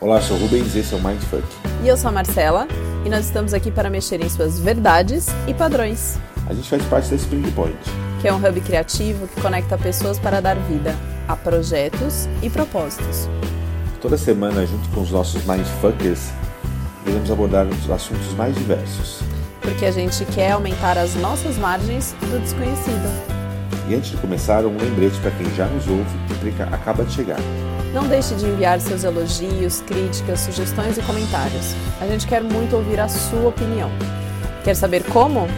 Olá, sou Rubens, esse é o Mindfuck. E eu sou a Marcela, e nós estamos aqui para mexer em suas verdades e padrões. A gente faz parte da Spring Point, que é um hub criativo que conecta pessoas para dar vida a projetos e propósitos. Toda semana, junto com os nossos Mindfuckers, iremos abordar os assuntos mais diversos. Porque a gente quer aumentar as nossas margens do desconhecido. E antes de começar, um lembrete para quem já nos ouve e acaba de chegar. Não deixe de enviar seus elogios, críticas, sugestões e comentários. A gente quer muito ouvir a sua opinião. Quer saber como?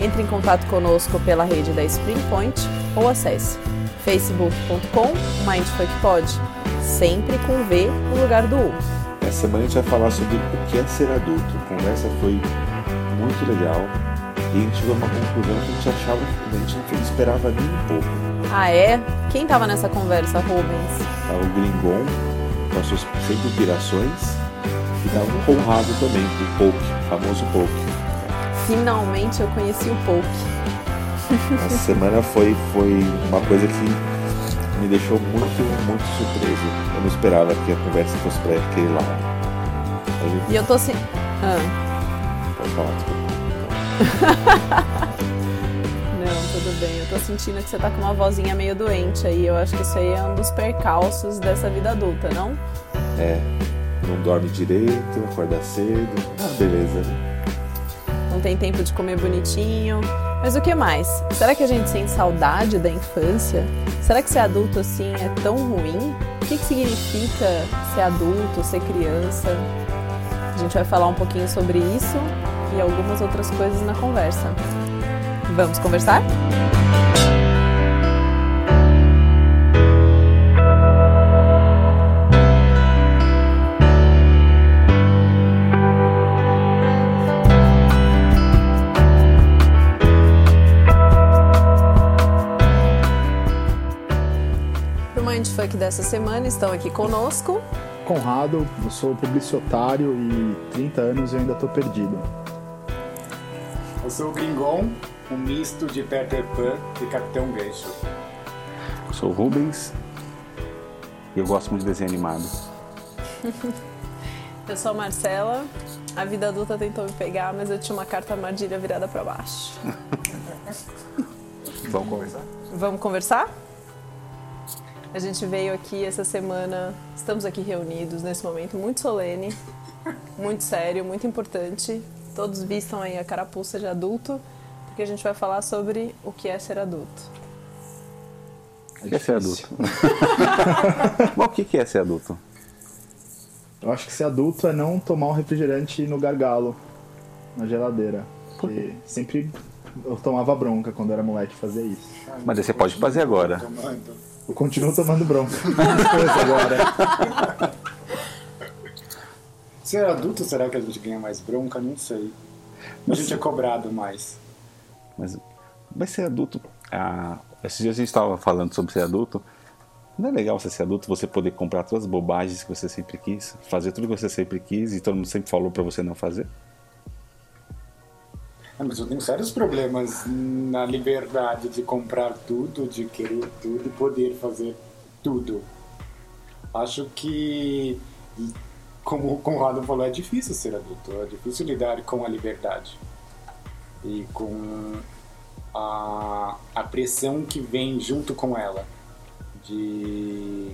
Entre em contato conosco pela rede da Spring Point ou acesse facebook.com mindfuckpod, sempre com V no lugar do U. Essa semana a gente vai falar sobre o que é ser adulto. A conversa foi muito legal e a gente chegou a uma conclusão que a gente achava que a gente não esperava nem um pouco. Ah, é? Quem tava nessa conversa, Rubens? Tava o Gringon, com as suas sempre inspirações, e tava o Conrado também, o Poke, o famoso Poke. Finalmente eu conheci o Poke. Essa semana foi, foi uma coisa que me deixou muito, muito surpreso. Eu não esperava que a conversa fosse para aquele lado. Gente... E eu tô assim. Ah. Pode falar, desculpa. Tudo bem. Eu tô sentindo que você tá com uma vozinha meio doente aí. Eu acho que isso aí é um dos percalços dessa vida adulta, não? É. Não dorme direito, acorda cedo. Ah, beleza, né? Não tem tempo de comer bonitinho. Mas o que mais? Será que a gente sente saudade da infância? Será que ser adulto assim é tão ruim? O que, que significa ser adulto, ser criança? A gente vai falar um pouquinho sobre isso e algumas outras coisas na conversa. Vamos conversar? Para o Mindfuck dessa semana estão aqui conosco Conrado, eu sou publicitário e 30 anos e ainda estou perdido. Eu sou o Gringon, um misto de Peter Pan e Capitão Gancho. Eu sou o Rubens e eu gosto muito de desenho animado. eu sou a Marcela. A vida adulta tentou me pegar, mas eu tinha uma carta armadilha virada para baixo. Vamos conversar? Vamos conversar? A gente veio aqui essa semana, estamos aqui reunidos nesse momento muito solene, muito sério, muito importante todos vistam aí a carapuça de adulto, porque a gente vai falar sobre o que é ser adulto. O que é ser adulto? Bom, o que é ser adulto? Eu acho que ser adulto é não tomar um refrigerante no gargalo, na geladeira. Porque sempre eu tomava bronca quando era moleque fazer isso. Mas você pode fazer agora. Eu continuo tomando bronca. agora. Ser adulto, será que a gente ganha mais bronca? Não sei. A gente é cobrado mais. Mas vai ser adulto. Ah, esses dias a gente estava falando sobre ser adulto. Não é legal você ser adulto, você poder comprar todas as bobagens que você sempre quis, fazer tudo que você sempre quis e todo mundo sempre falou para você não fazer? É, mas eu tenho sérios problemas na liberdade de comprar tudo, de querer tudo e poder fazer tudo. Acho que como o Conrado falou, é difícil ser adulto, é difícil lidar com a liberdade e com a, a pressão que vem junto com ela de,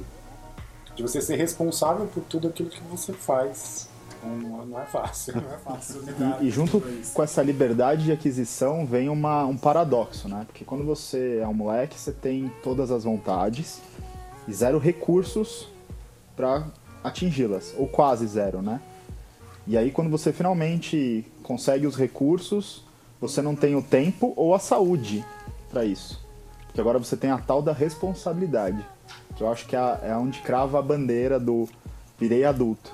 de você ser responsável por tudo aquilo que você faz. Não, não é fácil, não é fácil. E, e junto com essa liberdade de aquisição vem uma, um paradoxo, né? Porque quando você é um moleque, você tem todas as vontades e zero recursos para atingi-las, ou quase zero, né? E aí quando você finalmente consegue os recursos, você não tem o tempo ou a saúde para isso. Porque agora você tem a tal da responsabilidade, que eu acho que é, é onde crava a bandeira do virei adulto.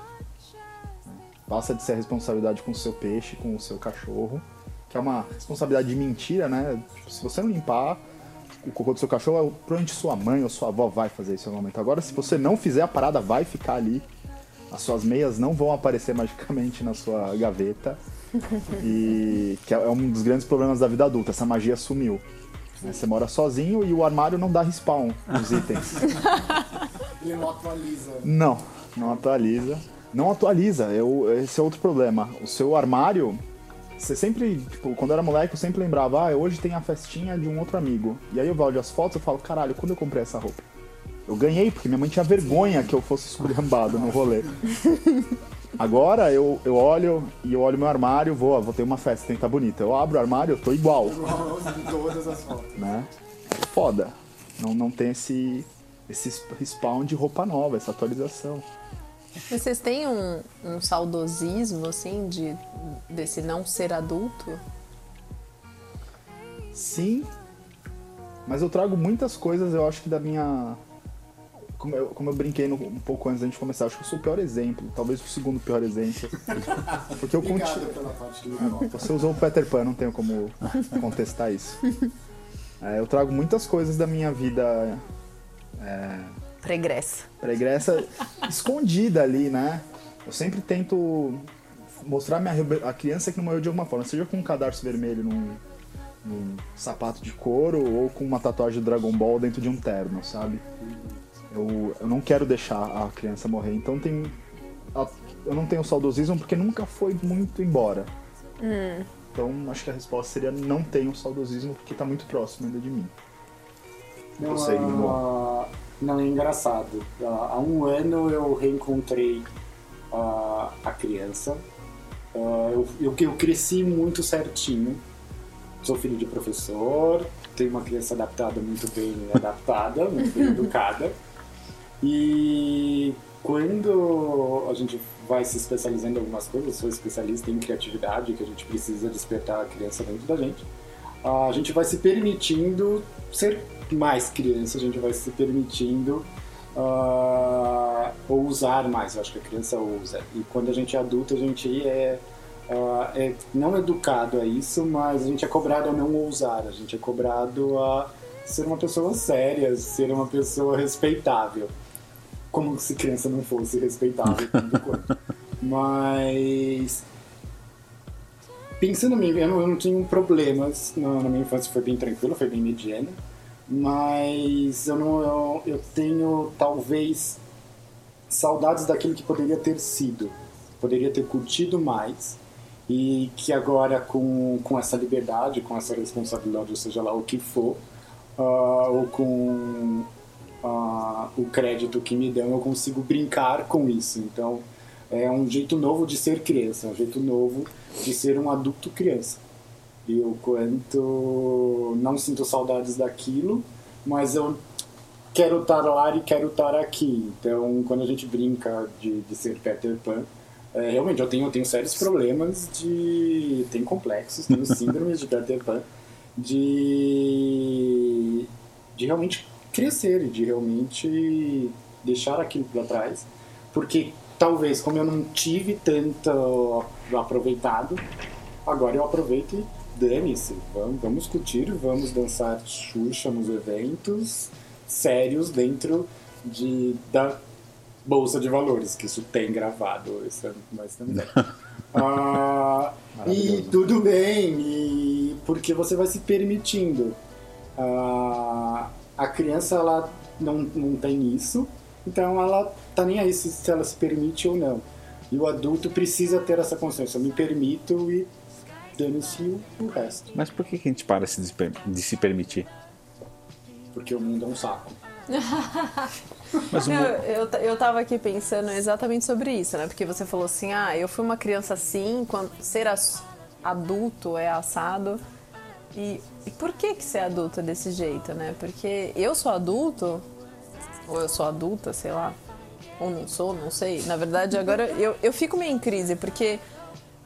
Passa de ser a responsabilidade com o seu peixe, com o seu cachorro, que é uma responsabilidade de mentira, né? Se você não limpar, o cocô do seu cachorro, provavelmente sua mãe ou sua avó vai fazer isso no momento. Agora, se você não fizer, a parada vai ficar ali. As suas meias não vão aparecer magicamente na sua gaveta. E que é um dos grandes problemas da vida adulta. Essa magia sumiu. Né, você mora sozinho e o armário não dá respawn nos itens. Ele não atualiza. Não, não atualiza. não atualiza. Eu, esse é outro problema. O seu armário, você sempre, tipo, quando eu era moleque, eu sempre lembrava, ah, hoje tem a festinha de um outro amigo. E aí eu olho as fotos e falo, caralho, quando eu comprei essa roupa? Eu ganhei, porque minha mãe tinha vergonha que eu fosse esculhambado no rolê. Agora eu, eu olho e eu olho meu armário, vou, vou ter uma festa, tem que estar tá bonita. Eu abro o armário, eu tô igual. Todas as fotos. Né? É foda. Não, não tem esse, esse respawn de roupa nova, essa atualização. Vocês têm um, um saudosismo, assim, de, desse não ser adulto? Sim, mas eu trago muitas coisas, eu acho que da minha como eu, como eu brinquei no, um pouco antes da gente começar, acho que eu sou o pior exemplo, talvez o segundo pior exemplo. Porque eu continuo. Ah, você usou o Peter Pan, não tenho como contestar isso. É, eu trago muitas coisas da minha vida. É, pregressa. Pregressa escondida ali, né? Eu sempre tento mostrar minha, a criança que não morreu de alguma forma, seja com um cadarço vermelho num, num sapato de couro ou com uma tatuagem do Dragon Ball dentro de um terno, sabe? Eu, eu não quero deixar a criança morrer. Então tem. A, eu não tenho saudosismo porque nunca foi muito embora. Hum. Então acho que a resposta seria não tenho saudosismo porque está muito próximo ainda de mim. Não, Você, uh, não é engraçado. Uh, há um ano eu reencontrei uh, a criança. Eu, eu, eu cresci muito certinho. Sou filho de professor, tenho uma criança adaptada, muito bem adaptada, muito bem educada. E quando a gente vai se especializando em algumas coisas, sou especialista em criatividade, que a gente precisa despertar a criança dentro da gente, a gente vai se permitindo ser mais criança, a gente vai se permitindo uh, ousar mais. Eu acho que a criança ousa. E quando a gente é adulto, a gente é, uh, é não educado a isso, mas a gente é cobrado a não ousar, a gente é cobrado a ser uma pessoa séria, ser uma pessoa respeitável como se criança não fosse respeitável Mas pensando em mim, eu não, eu não tinha problemas na, na, minha infância, foi bem tranquilo, foi bem mediana, mas eu não eu, eu tenho talvez saudades daquilo que poderia ter sido, poderia ter curtido mais e que agora com, com essa liberdade, com essa responsabilidade, ou seja lá o que for, uh, ou com o crédito que me dão, eu consigo brincar com isso. Então, é um jeito novo de ser criança, um jeito novo de ser um adulto criança. E o quanto não sinto saudades daquilo, mas eu quero estar lá e quero estar aqui. Então, quando a gente brinca de, de ser Peter Pan, é, realmente eu tenho, eu tenho sérios problemas de. Tenho complexos, tenho síndromes de Peter Pan, de, de realmente crescer e de realmente deixar aquilo para trás. Porque talvez, como eu não tive tanto aproveitado, agora eu aproveito e dane-se. Vamos, vamos curtir, vamos dançar Xuxa nos eventos sérios dentro de, da Bolsa de Valores, que isso tem gravado, isso é mais também. ah, e tudo bem, e porque você vai se permitindo. Ah, a criança ela não, não tem isso, então ela tá nem aí se, se ela se permite ou não. E o adulto precisa ter essa consciência. Eu me permito e dane-se o, resto. Mas por que, que a gente para de se permitir? Porque o mundo é um saco. Mas Não, eu, eu tava aqui pensando exatamente sobre isso, né? Porque você falou assim, ah, eu fui uma criança assim, quando ser adulto é assado. E, e por que que ser adulto é desse jeito, né? Porque eu sou adulto, ou eu sou adulta, sei lá, ou não sou, não sei. Na verdade, agora eu, eu fico meio em crise, porque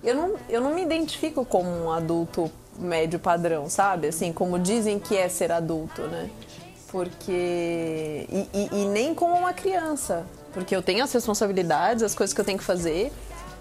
eu não, eu não me identifico como um adulto médio padrão, sabe? Assim, como dizem que é ser adulto, né? Porque. E, e, e nem como uma criança. Porque eu tenho as responsabilidades, as coisas que eu tenho que fazer.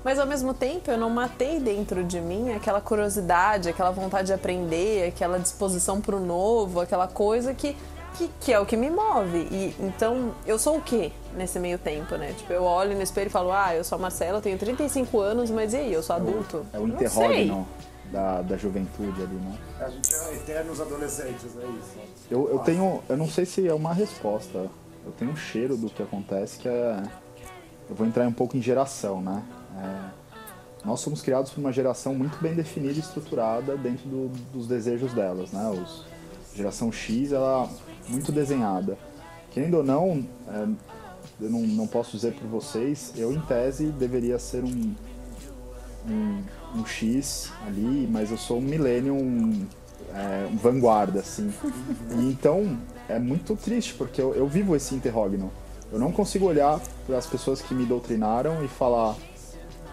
Mas ao mesmo tempo eu não matei dentro de mim aquela curiosidade, aquela vontade de aprender, aquela disposição para o novo, aquela coisa que, que, que, é o que me move. E então eu sou o quê nesse meio tempo, né? Tipo, eu olho no espelho e falo, ah, eu sou a Marcela, tenho 35 anos, mas e aí, eu sou adulto? É o, é o interrógeno da, da juventude ali, né? A gente é eternos adolescentes, é isso. Eu, eu tenho, eu não sei se é uma resposta, eu tenho um cheiro do que acontece que é eu vou entrar um pouco em geração, né? É, nós somos criados por uma geração muito bem definida e estruturada dentro do, dos desejos delas, né? Os, geração X, ela muito desenhada. Querendo ou não, é, eu não, não posso dizer por vocês, eu em tese deveria ser um, um, um X ali, mas eu sou um millennium é, vanguarda, assim. E então é muito triste, porque eu, eu vivo esse interrogno. Eu não consigo olhar para as pessoas que me doutrinaram e falar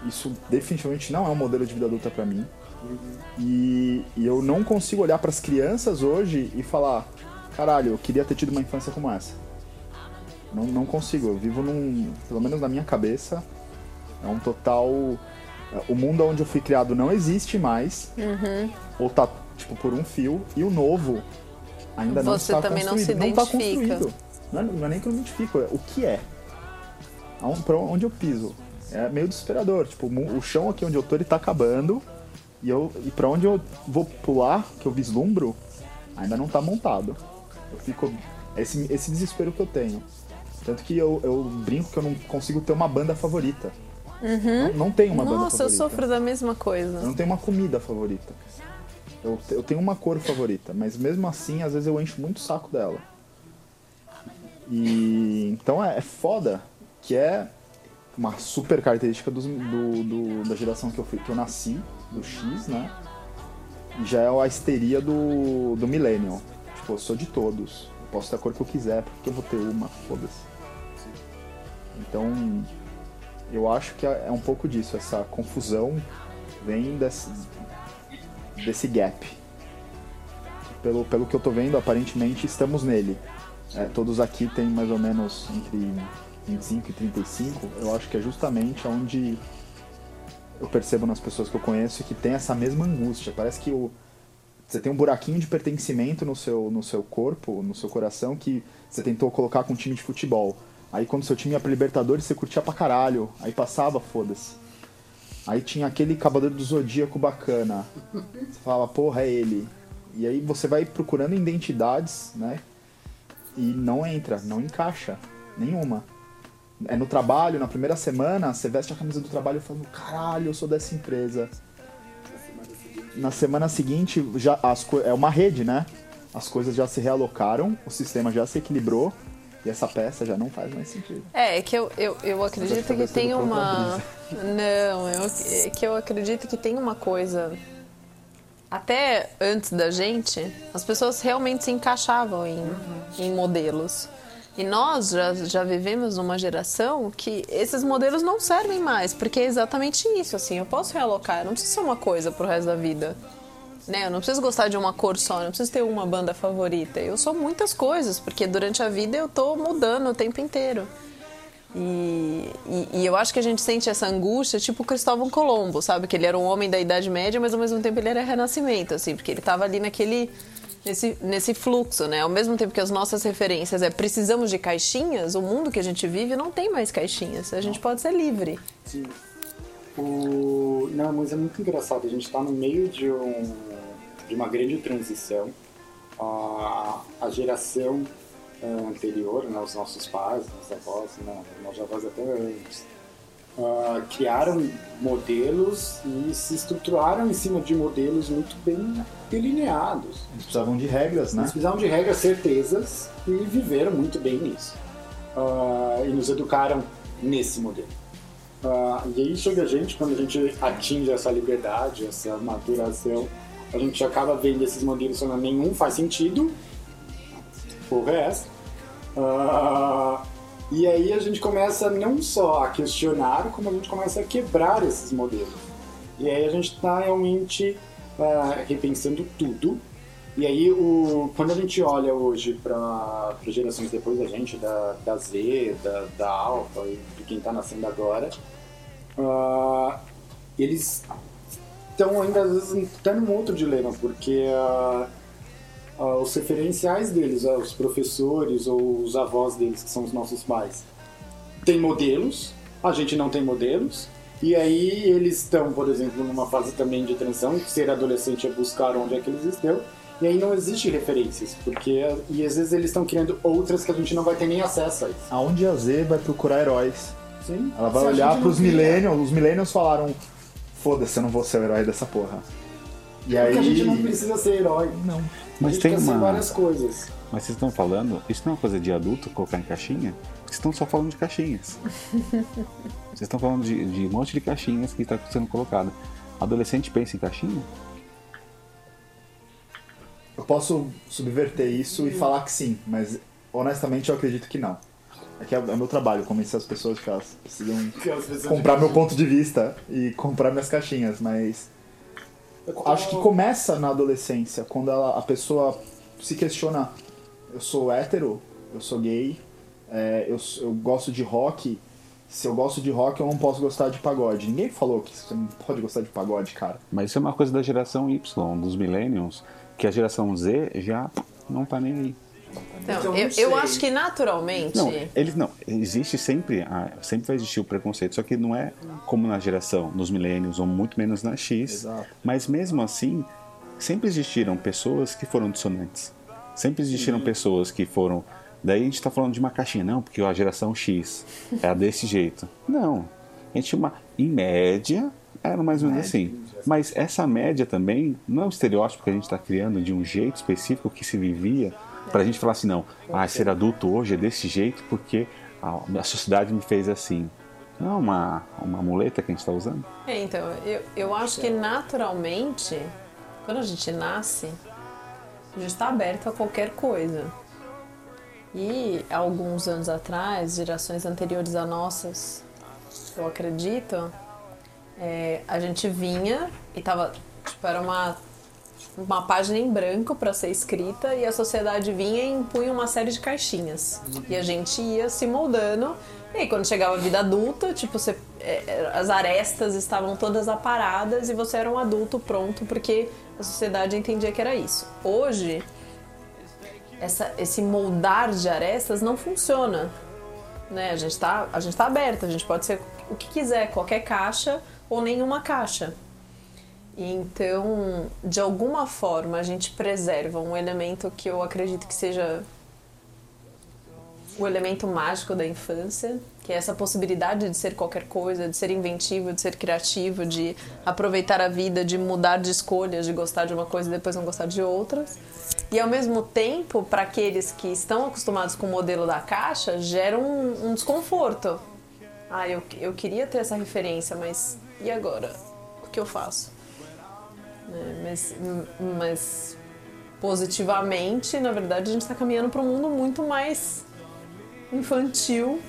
isso definitivamente não é um modelo de vida adulta para mim. E, e, eu não consigo olhar para as crianças hoje e falar, caralho, eu queria ter tido uma infância como essa. Não, não consigo, eu vivo num, pelo menos na minha cabeça, é um total. O mundo onde eu fui criado não existe mais, uhum. ou tá tipo por um fio, e o novo ainda não Você está também construído. não se não identifica. construído. Não é, não é nem que eu me identifico, é o que é. Pra onde eu piso. É meio desesperador. Tipo, o chão aqui onde eu tô, ele tá acabando. E, eu, e pra onde eu vou pular, que eu vislumbro, ainda não tá montado. Eu fico. Esse, esse desespero que eu tenho. Tanto que eu, eu brinco que eu não consigo ter uma banda favorita. Não, não tenho uma banda Uhum. Nossa, eu favorita. sofro da mesma Eu coisa. não tenho uma comida favorita. Eu, eu tenho uma cor favorita, mas mesmo assim, às vezes eu encho muito o saco dela. E então é, é foda que é uma super característica dos- do, do- da geração que eu, fui, que eu nasci, do X, né? Já é a histeria do, do Millennial. Tipo, eu sou de todos. Posso ter a cor que eu quiser, porque eu vou ter uma, foda-se. Então, eu acho que é é um pouco disso, essa confusão vem desse, desse gap. Pelo, pelo que eu tô vendo, aparentemente estamos nele. É, todos aqui têm mais ou menos entre 25 e 35. Eu acho que é justamente onde eu percebo nas pessoas que eu conheço que tem essa mesma angústia. Parece que o, você tem um buraquinho de pertencimento no seu, no seu corpo, no seu coração, que você tentou colocar com um time de futebol. Aí quando seu time ia pra Libertadores, você curtia pra caralho. Aí passava, foda-se. Aí tinha aquele Cavaleiro do Zodíaco bacana. Você falava, porra, é ele. E aí você vai procurando identidades, né? E não entra, não encaixa. Nenhuma. É no trabalho, na primeira semana, você veste a camisa do trabalho falando, caralho, eu sou dessa empresa. Na semana seguinte, já as é uma rede, né? As coisas já se realocaram, o sistema já se equilibrou e essa peça já não faz mais sentido. É, é que eu, eu, eu acredito que tem uma. Não, eu, é que eu acredito que tem uma coisa. Até antes da gente, as pessoas realmente se encaixavam em, em modelos. E nós já, já vivemos uma geração que esses modelos não servem mais, porque é exatamente isso, assim, eu posso realocar, eu não preciso ser uma coisa pro resto da vida. Né? Eu não preciso gostar de uma cor só, eu não preciso ter uma banda favorita. Eu sou muitas coisas, porque durante a vida eu tô mudando o tempo inteiro. E, e, e eu acho que a gente sente essa angústia, tipo Cristóvão Colombo, sabe? Que ele era um homem da Idade Média, mas ao mesmo tempo ele era Renascimento, assim, porque ele tava ali naquele. Nesse, nesse fluxo, né? Ao mesmo tempo que as nossas referências é precisamos de caixinhas, o mundo que a gente vive não tem mais caixinhas. A gente pode ser livre. Sim. O... Não, mas é muito engraçado. A gente está no meio de, um... de uma grande transição. A, a geração eh, anterior, né, os nossos pais, nossos avós, né, meus avós até antes, ah, criaram modelos e se estruturaram em cima de modelos muito bem delineados. Eles precisavam de regras, né? Eles precisavam de regras, certezas e viveram muito bem nisso. Ah, e nos educaram nesse modelo. Ah, e aí chega a gente, quando a gente atinge essa liberdade, essa maturação, a gente acaba vendo esses modelos falando nenhum faz sentido, porra é essa? E aí a gente começa não só a questionar, como a gente começa a quebrar esses modelos. E aí a gente está realmente ah, repensando tudo. E aí, o, quando a gente olha hoje para gerações depois da gente, da, da Z, da, da Alpha de quem está nascendo agora, ah, eles estão ainda às vezes até num outro dilema, porque ah, os referenciais deles, ah, os professores ou os avós deles, que são os nossos pais, têm modelos, a gente não tem modelos, e aí eles estão, por exemplo, numa fase também de transição, ser adolescente é buscar onde é que eles estão, e aí não existe referências, porque e às vezes eles estão criando outras que a gente não vai ter nem acesso a isso. Aonde a Z vai procurar heróis? Sim. Ela vai Se olhar não cria- millennials, os millennials falaram, foda-se, eu não vou ser o herói dessa porra. E aí... Porque a gente não precisa ser herói. Não. Mas tem uma. várias coisas. Mas vocês estão falando, isso não é uma coisa de adulto colocar em caixinha? Vocês estão só falando de caixinhas. vocês estão falando de, de um monte de caixinhas que está sendo colocado. Adolescente pensa em caixinha? Eu posso subverter isso e falar que sim, mas honestamente eu acredito que não. É que é é meu trabalho convencer as pessoas que elas precisam Que as pessoas comprar meu ponto de vista e comprar minhas caixinhas, mas acho que começa na adolescência, quando ela- a pessoa se questiona: eu sou hétero, eu sou gay, é, eu, eu gosto de rock. Se eu gosto de rock, eu não posso gostar de pagode. Ninguém falou que você não pode gostar de pagode, cara. Mas isso é uma coisa da geração Y, dos millennials, que a geração Z já não tá nem aí. Então, Então, eu, eu acho que naturalmente. Não, eles não. Existe sempre, a- sempre vai existir o preconceito, só que não é como na geração, nos millennials, ou muito menos na X. Exato. Mas mesmo assim, sempre existiram pessoas que foram dissonantes. Sempre existiram pessoas que foram. Daí a gente tá falando de uma caixinha, não, porque a geração X é a desse jeito. Não. A gente uma. Em média, era mais ou menos assim. Mas essa média também não é um estereótipo que a gente está criando de um jeito específico que se vivia pra gente falar assim, não, ah, ser adulto hoje é desse jeito porque a, a sociedade me fez assim. Não é uma, uma muleta que a gente está usando? É, então, eu, eu acho que naturalmente, quando a gente nasce, a gente está aberto a qualquer coisa. E alguns anos atrás, gerações anteriores a nossas, eu acredito, é, a gente vinha e tava, tipo, era uma, uma página em branco para ser escrita e a sociedade vinha e impunha uma série de caixinhas. E a gente ia se moldando. E aí, quando chegava a vida adulta, tipo, você, é, as arestas estavam todas aparadas e você era um adulto pronto porque a sociedade entendia que era isso. Hoje, essa, esse moldar de arestas não funciona. Né? A gente está tá aberto, a gente pode ser o que quiser, qualquer caixa ou nenhuma caixa. Então, de alguma forma, a gente preserva um elemento que eu acredito que seja o elemento mágico da infância, que é essa possibilidade de ser qualquer coisa, de ser inventivo, de ser criativo, de aproveitar a vida, de mudar de escolhas, de gostar de uma coisa e depois não gostar de outras. E ao mesmo tempo, para aqueles que estão acostumados com o modelo da caixa, gera um, um desconforto. Ah, eu, eu queria ter essa referência, mas e agora? O que eu faço? Né, Mas, mas positivamente, na verdade, a gente está caminhando para um mundo muito mais infantil,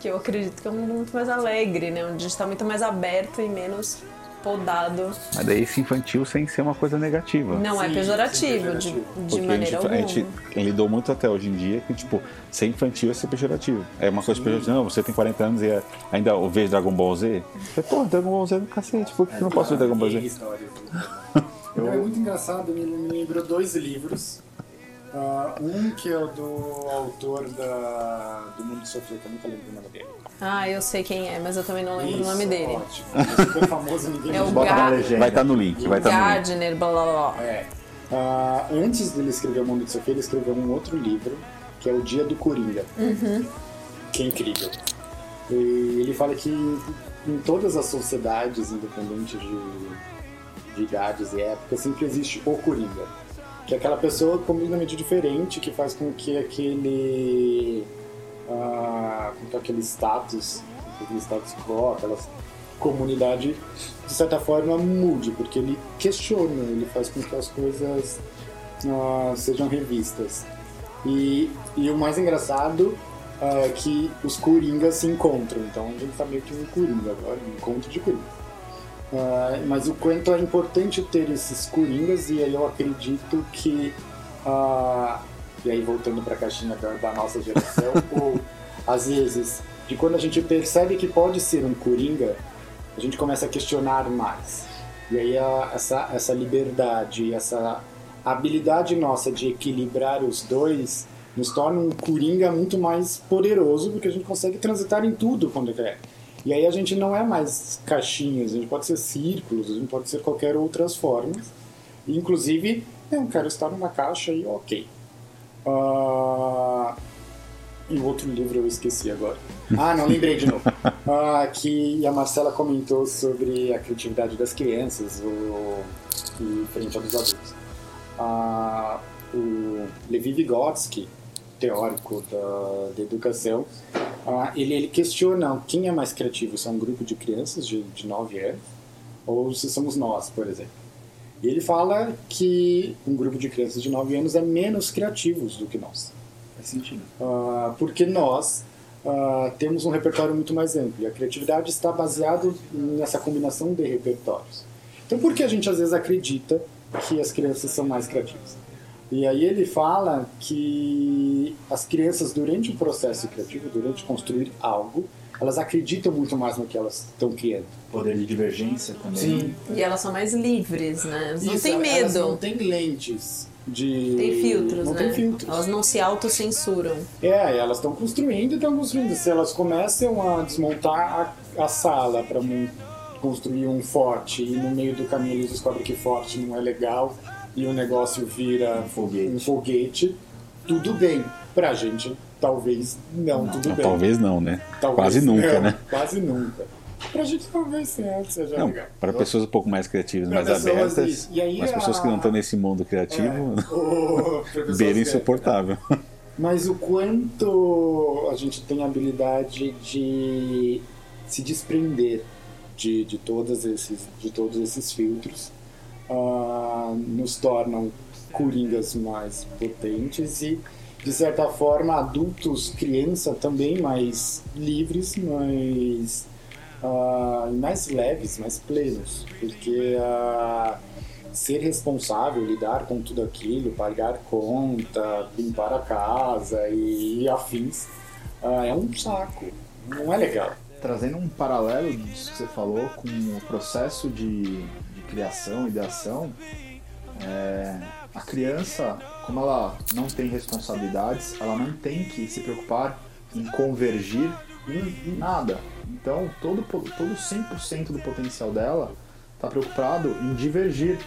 que eu acredito que é um mundo muito mais alegre, né? Onde a gente está muito mais aberto e menos podado. Mas daí esse infantil sem ser uma coisa negativa. Não é Sim, pejorativo, sim, de, pejorativo. de Porque a maneira gente, alguma. a gente lidou muito até hoje em dia que, tipo, ser infantil é ser pejorativo. É uma coisa pejorativa. Não, você tem 40 anos e é- ainda vê Dragon Ball Z. Você, Pô, Dragon Ball Z é do cacete, por que eu não posso ver Dragon Ball Z? Histórias. Não, é muito engraçado, me, me lembrou dois livros. Ah, um que é o do autor da, do Mundo Sofia, que eu nunca lembro o nome dele. Ah, eu sei quem é, mas eu também não lembro Isso, o nome dele. Ótimo. É famoso, ninguém É o. Bota na legenda. Vai estar no link, vai estar no link. Gardner, blá blá blá. É. Ah, antes dele escrever O Mundo de Sofia, ele escreveu um outro livro, que é O Dia do Coringa. Que é incrível. E ele fala que em todas as sociedades, independente de, de idades e épocas, sempre existe o Coringa. Que é aquela pessoa completamente diferente que faz com que aquele. Com que aquele status, aquele status quo, aquela comunidade, de certa forma, mude, porque ele questiona, ele faz com que as coisas ah, sejam revistas. E, e o mais engraçado é que os coringas se encontram, então a gente tá meio que um coringa agora, um encontro de coringa. Ah, mas o quanto é importante ter esses coringas, e aí eu acredito que. ah, e aí voltando para a caixinha da, da nossa geração, ou às vezes, de quando a gente percebe que pode ser um coringa, a gente começa a questionar mais. E aí a- essa, essa liberdade, essa habilidade nossa de equilibrar os dois nos torna um coringa muito mais poderoso, porque a gente consegue transitar em tudo quando quer. E aí a gente não é mais caixinhas, a gente pode ser círculos, a gente pode ser qualquer outras formas. E, inclusive, eu quero estar numa caixa e ok. Ah, E o outro livro eu esqueci agora. Ah, não, lembrei de novo. Ah, que a Marcela comentou sobre a criatividade das crianças o, e frente aos adultos. Ah, o Levi Vygotsky, teórico da, da educação, ah, ele, ele questiona quem é mais criativo, se é um grupo de crianças de, de 9 anos ou se somos nós, por exemplo. E ele fala que um grupo de crianças de 9 anos é menos criativos do que nós. Faz sentido. Uh, porque nós uh, temos um repertório muito mais amplo. E a criatividade está baseada nessa combinação de repertórios. Então, por que a gente às vezes acredita que as crianças são mais criativas? E aí ele fala que as crianças, durante o processo criativo, durante construir algo, elas acreditam muito mais no que elas estão criando. Poder de divergência também. Sim. E elas são mais livres, né? Elas não Isso, têm Elas medo. não têm lentes de... Tem filtros, não né? tem filtros. Elas não se autocensuram. É, elas estão construindo e estão construindo. Se elas começam a desmontar a, a sala para construir um forte e no meio do caminho eles descobrem que forte não é legal e o negócio vira Um foguete. um foguete, tudo bem. Pra gente, talvez não, tudo Não, bem. talvez não, né? Talvez Quase nunca, não, né? Quase nunca. Pra gente talvez seja, seja Não, legal. para pessoas um pouco mais criativas, Pra mais abertas. E aí as a- pessoas que não estão nesse mundo criativo, É, o beira Zé. insuportável. Mas o quanto a gente tem a habilidade de se desprender de, de, todos, esses, de todos esses filtros ah, nos tornam coringas mais potentes e, de certa forma, adultos, criança também mais livres, mais, ah, mais leves, mais plenos. Porque ah, ser responsável, lidar com tudo aquilo, pagar conta, limpar a casa e, afins, ah, é um saco. Não é legal. Trazendo um paralelo disso que você falou com o processo de, de criação, ideação, é, a criança, como ela não tem responsabilidades, ela não tem que se preocupar em convergir em nada. Então, todo, todo 100% do potencial dela está preocupado em divergir.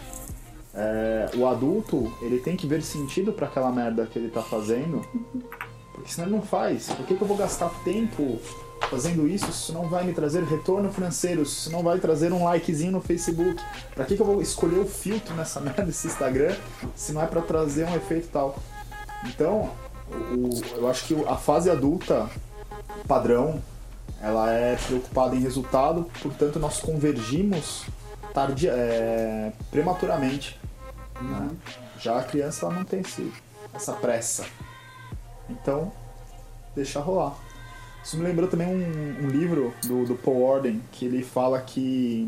É, o adulto, ele tem que ver sentido para aquela merda que ele tá fazendo, porque senão ele não faz. Por que, que eu vou gastar tempo fazendo isso isso não vai me trazer retorno financeiro, isso não vai trazer um likezinho no Facebook? Pra que, que eu vou escolher o filtro nessa merda desse Instagram se não é para trazer um efeito tal? Então, o, eu acho que a fase adulta padrão ela é preocupada em resultado, portanto nós convergimos tardia, é, prematuramente. Né? Já a criança ela não tem esse, essa pressa. Então, deixa rolar. Isso me lembrou também um, um livro do, do Paul Orden, que ele fala que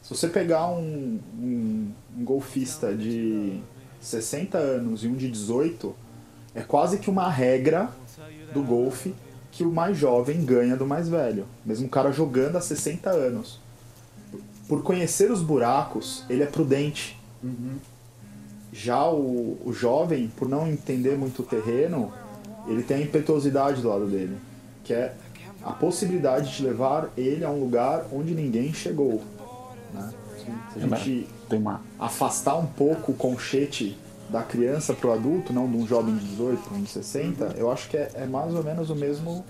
se você pegar um, um, um golfista de 60 anos e um de 18, é quase que uma regra do golfe que o mais jovem ganha do mais velho. Mesmo o cara jogando há 60 anos. Por conhecer os buracos, ele é prudente. Já o, o jovem, por não entender muito o terreno, ele tem a impetuosidade do lado dele, que é a possibilidade de levar ele a um lugar onde ninguém chegou. Né? Se a gente Tem uma, afastar um pouco o conchete da criança para o adulto, não de um jovem de 18 para um de 60, eu acho que é, é mais ou menos o mesmo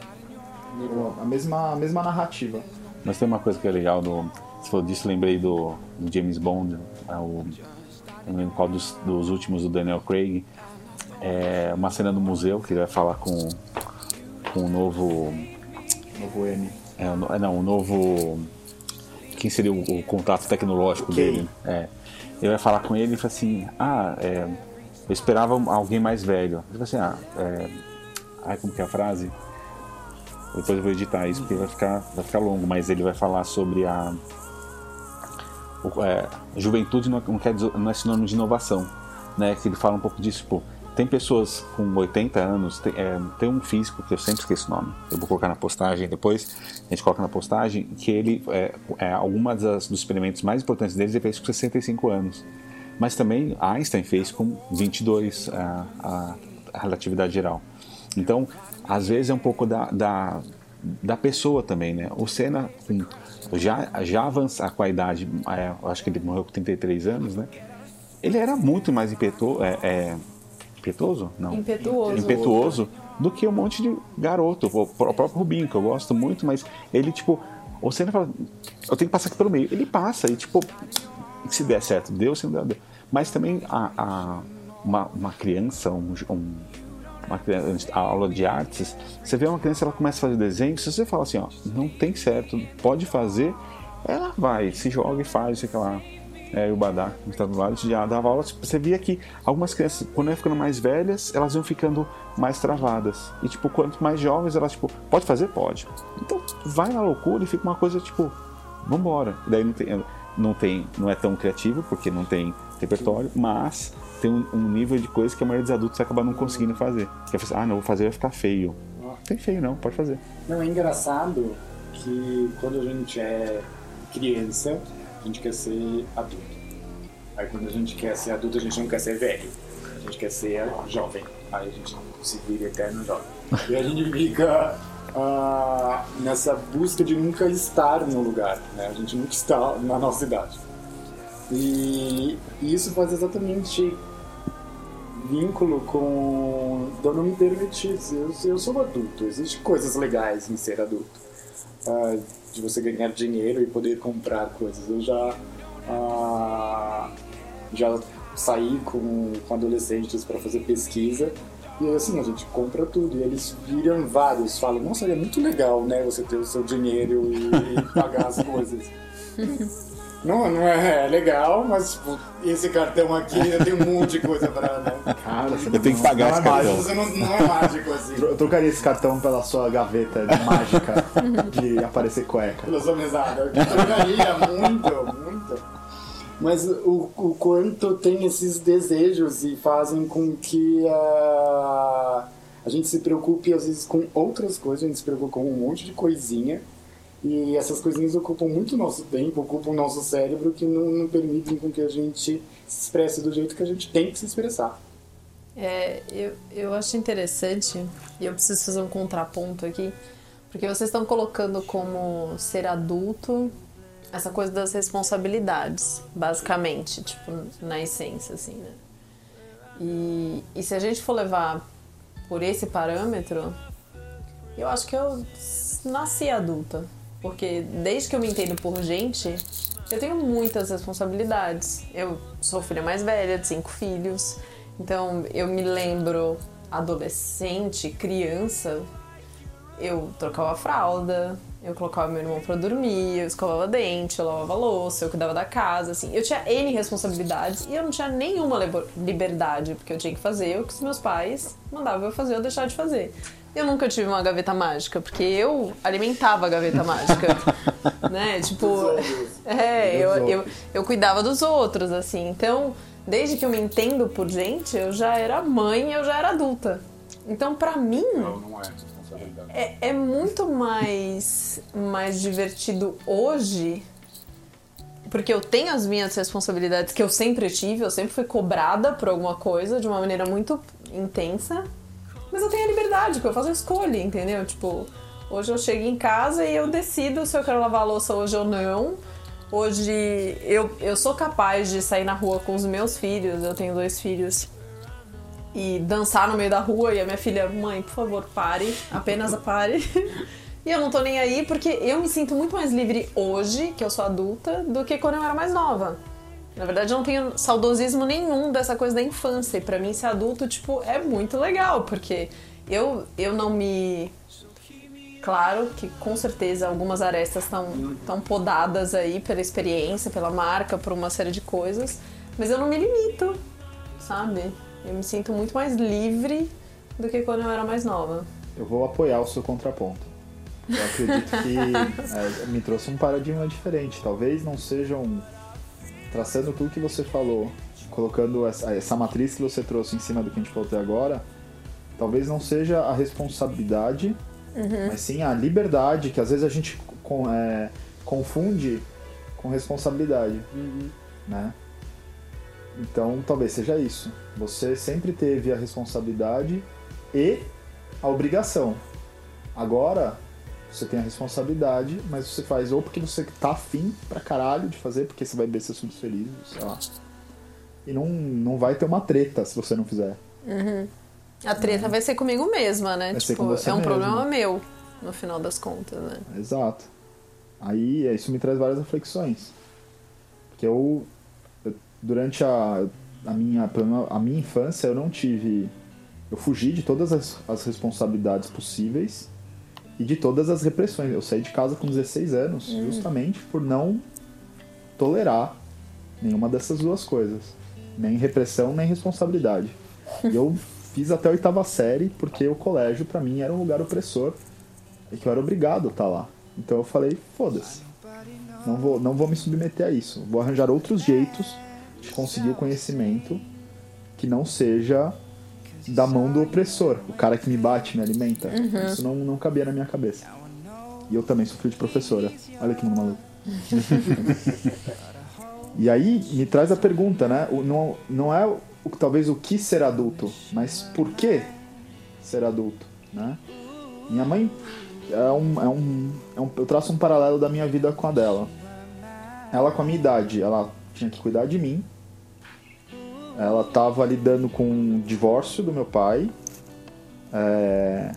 a mesma, a mesma narrativa. Mas tem uma coisa que é legal do. Você falou disso, lembrei do, do James Bond, é o, não lembro qual dos, dos últimos do Daniel Craig. É uma cena do museu que ele vai falar com, com o novo. Novo M. É, é, não, o novo. Quem seria o, o contato tecnológico Ok. dele? É. Ele vai falar com ele e fala assim: Ah, é, eu esperava alguém mais velho. Ele fala assim: Ah, é, ai, como que é a frase? Depois eu vou editar isso porque vai ficar, vai ficar longo, mas ele vai falar sobre a. o- é, juventude não, é- não, quer, não é sinônimo de inovação. Né? Que ele fala um pouco disso, tipo, tem pessoas com 80 anos, tem, é, tem um físico que eu sempre esqueço o nome, eu vou colocar na postagem depois, a gente coloca na postagem, que ele, é, é, algumas das, dos experimentos mais importantes deles ele fez com 65 anos. Mas também Einstein fez com 22 a, a, a relatividade geral. Então, às vezes é um pouco da, da, da pessoa também, né? O Senna com- já, já avança com a idade, é, acho que ele morreu com 33 anos, né? Ele era muito mais impetu, é, é, impetuoso? Não. Impetuoso. Impetuoso do que um monte de garoto. O próprio Rubinho, que eu gosto muito, mas ele, tipo, ou você fala, eu tenho que passar aqui pelo meio. Ele passa e, tipo, se der certo, deu, se não der, deu. Mas também a, a uma, uma criança, um, um uma criança, a aula de artes, você vê uma criança, ela começa a fazer desenho, se você fala assim, ó, não tem certo, pode fazer, ela vai, se joga e faz, fica lá. É, o Badá, que está do lado, já dava aula. Tipo, você via que algumas crianças, quando iam ficando mais velhas, elas iam ficando mais travadas. E, tipo, quanto mais jovens, elas, tipo, pode fazer? Pode. Então, vai na loucura e fica uma coisa, tipo, vambora. Daí não tem, não tem, não é tão criativo, porque não tem repertório, mas tem um, um, nível de coisa que a maioria dos adultos acaba não conseguindo fazer. Que é, ah, não, vou fazer, vai ficar feio. Não tem feio não, pode fazer. Não, é engraçado que quando a gente é criança, a gente quer ser adulto. Aí quando a gente quer ser adulto, a gente não quer ser velho. A gente quer ser jovem. Aí a gente se vira eterno jovem. E a gente fica uh, nessa busca de nunca estar no lugar. Né? A gente nunca está na nossa idade. E isso faz exatamente vínculo com eu não me permitir. Eu, eu sou adulto, existem coisas legais em ser adulto. Uh, de você ganhar dinheiro e poder comprar coisas. Eu já, uh, já saí com, com adolescentes para fazer pesquisa e assim, a gente compra tudo. E eles viram vários, falam, nossa, é muito legal, né? Você ter o seu dinheiro e, e pagar as coisas. Não, não é, é legal, mas tipo, esse cartão aqui eu tenho um monte de coisa pra. Né? Cara, você eu tenho que pagar esse é cartão. Você não, não é mágico assim. Eu trocaria esse cartão pela sua gaveta de mágica de aparecer cueca. Pela sua mesada. Eu trocaria muito, muito. Mas o, o quanto tem esses desejos e fazem com que a, a gente se preocupe às vezes com outras coisas, a gente se preocupa com um monte de coisinha e essas coisinhas ocupam muito nosso tempo, ocupam o nosso cérebro, que não, não permitem com que a gente se expresse do jeito que a gente tem que se expressar. É, eu, eu acho interessante, e eu preciso fazer um contraponto aqui, porque vocês estão colocando como ser adulto essa coisa das responsabilidades, basicamente, tipo, na essência, assim, né? E, e se a gente for levar por esse parâmetro, eu acho que eu nasci adulta, porque desde que eu me entendo por gente, eu tenho muitas responsabilidades. Eu sou filha mais velha de cinco filhos, então eu me lembro adolescente, criança, eu trocava fralda, eu colocava meu irmão pra dormir, eu escovava dente, eu lavava louça, eu cuidava da casa, assim. Eu tinha N responsabilidades e eu não tinha nenhuma liberdade, porque eu tinha que fazer o que os meus pais mandavam eu fazer ou deixar de fazer. Eu nunca tive uma gaveta mágica, porque eu alimentava a gaveta mágica. né? Tipo. É, eu, eu, eu cuidava dos outros, assim. Então, desde que eu me entendo por gente, eu já era mãe eu já era adulta. Então, pra mim. Não, não é responsabilidade. É, é muito mais, mais divertido hoje porque eu tenho as minhas responsabilidades que eu sempre tive, eu sempre fui cobrada por alguma coisa de uma maneira muito intensa. Mas eu tenho a liberdade, porque eu faço a escolha, entendeu? Tipo, hoje eu chego em casa e eu decido se eu quero lavar a louça hoje ou não. Hoje eu, eu sou capaz de sair na rua com os meus filhos, eu tenho dois filhos, e dançar no meio da rua e a minha filha, mãe, por favor, pare, apenas pare. e eu não tô nem aí porque eu me sinto muito mais livre hoje, que eu sou adulta, do que quando eu era mais nova. Na verdade, eu não tenho saudosismo nenhum dessa coisa da infância. E pra mim, ser adulto, tipo, é muito legal, porque eu, eu não me. Claro que com certeza algumas arestas estão podadas aí pela experiência, pela marca, por uma série de coisas, mas eu não me limito, sabe? Eu me sinto muito mais livre do que quando eu era mais nova. Eu vou apoiar o seu contraponto. Eu acredito que é, me trouxe um paradigma diferente. Talvez não sejam traçando tudo que você falou, colocando essa, essa matriz que você trouxe em cima do que a gente falou até agora, talvez não seja a responsabilidade, uhum. mas sim a liberdade, que às vezes a gente com, é, confunde com responsabilidade, uhum. né? Então, talvez seja isso. Você sempre teve a responsabilidade e a obrigação. Agora, você tem a responsabilidade, mas você faz ou porque você tá afim pra caralho de fazer, porque você vai ver seus filhos felizes, sei lá. E não, não vai ter uma treta se você não fizer. Uhum. A treta vai ser comigo mesma, né? Vai tipo, é um mesmo. problema meu, no final das contas, né? Exato. Aí isso me traz várias reflexões. Porque eu, eu- durante a, a, minha, a minha infância, eu não tive. Eu fugi de todas as, as responsabilidades possíveis e de todas as repressões. Eu saí de casa com 16 anos, justamente por não tolerar nenhuma dessas duas coisas. Nem repressão, nem responsabilidade. E eu fiz até a oitava série porque o colégio, pra mim, era um lugar opressor e que eu era obrigado a estar lá. Então eu falei, foda-se. Não vou, não vou me submeter a isso. Vou arranjar outros jeitos de conseguir o conhecimento que não seja da mão do opressor, o cara que me bate, me alimenta. Isso não, não cabia na minha cabeça. E eu também sofri de professora. Olha que mundo maluco. e aí me traz a pergunta, né? O- não, não é o, talvez o que ser adulto, mas por que ser adulto, né? Minha mãe é um, é um, é um- eu traço um paralelo da minha vida com a dela. Ela com a minha idade, ela tinha que cuidar de mim. Ela estava lidando com o divórcio do meu pai, é,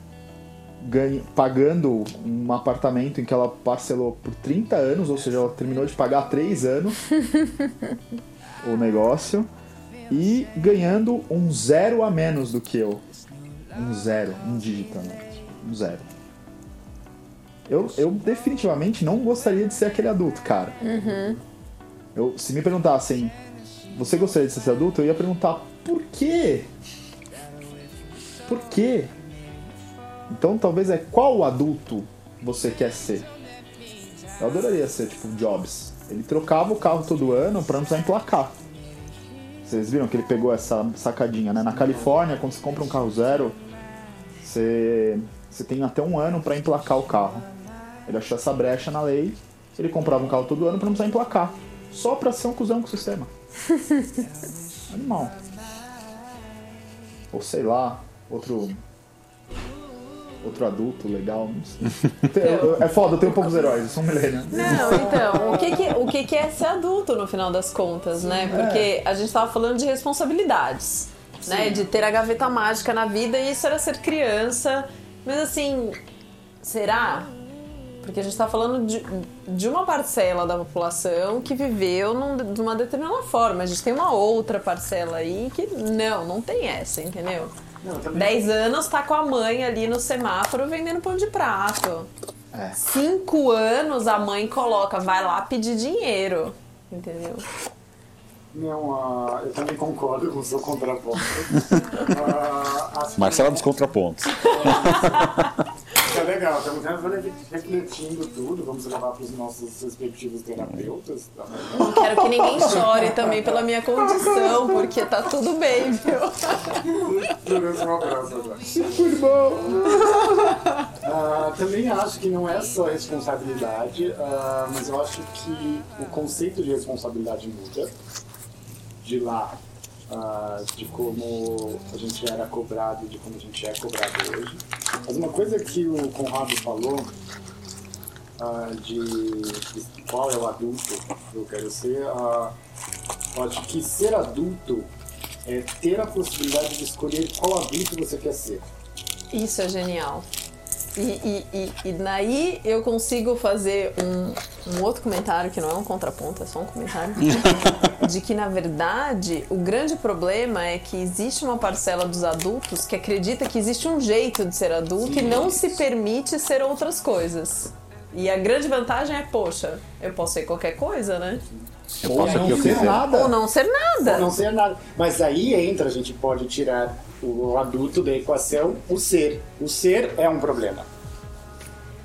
ganha- pagando um apartamento em que ela parcelou por 30 anos, ou seja, ela terminou de pagar há 3 anos o negócio, e ganhando um zero a menos do que eu. Um zero, um dígito menos. Um zero. Eu, eu definitivamente não gostaria de ser aquele adulto, cara. Eu, se me perguntassem, você gostaria de ser adulto? Eu ia perguntar, por quê? Por quê? Então talvez é qual adulto você quer ser? Eu adoraria ser tipo Jobs. Ele trocava o carro todo ano pra não precisar emplacar. Vocês viram que ele pegou essa sacadinha, né? Na Califórnia, quando você compra um carro zero, você, você tem até um ano pra emplacar o carro. Ele achou essa brecha na lei, ele comprava um carro todo ano pra não precisar emplacar. Só pra ser um cuzão com o sistema. Animal. Ou sei lá, outro. Outro adulto legal, não sei. É foda, eu tenho poucos heróis, eu sou um milênio. Não, então, o que que, o que que é ser adulto no final das contas, né? Porque a gente tava falando de responsabilidades, né? De ter a gaveta mágica na vida e isso era ser criança. Mas assim, será? Porque a gente tá falando de, de uma parcela da população que viveu num- de uma determinada forma. A gente tem uma outra parcela aí que não, não tem essa, entendeu? Não, também- 10 anos tá com a mãe ali no semáforo vendendo pão de prato. É. Cinco anos a mãe coloca, vai lá pedir dinheiro. Entendeu? Não, ah, eu também concordo com o seu contraponto. Que Marcela dos contrapontos. É legal, estamos refletindo tudo, vamos levar para os nossos respectivos terapeutas. Tá bom? Não quero que ninguém chore também pela minha condição, porque tá tudo bem, viu? Durante um abraço agora. Irmão! Ah, também acho que não é só responsabilidade, ah, mas eu acho que o conceito de responsabilidade muda de lá, ah, de como a gente era cobrado, de como a gente é cobrado hoje. Mas uma coisa que o Conrado falou ah, de, de qual é o adulto que eu quero ser, ah, eu acho que ser adulto é ter a possibilidade de escolher qual adulto você quer ser. Isso é genial. E, e, e, e daí eu consigo fazer um, um outro comentário, que não é um contraponto, é só um comentário, de que na verdade o grande problema é que existe uma parcela dos adultos que acredita que existe um jeito de ser adulto e não se permite ser outras coisas. E a grande vantagem é, poxa, eu posso ser qualquer coisa, né? Eu Ou posso não ser quiser. nada. Ou não ser nada. não ser nada. Mas aí entra, a gente pode tirar o adulto da equação, o ser. O ser é um problema.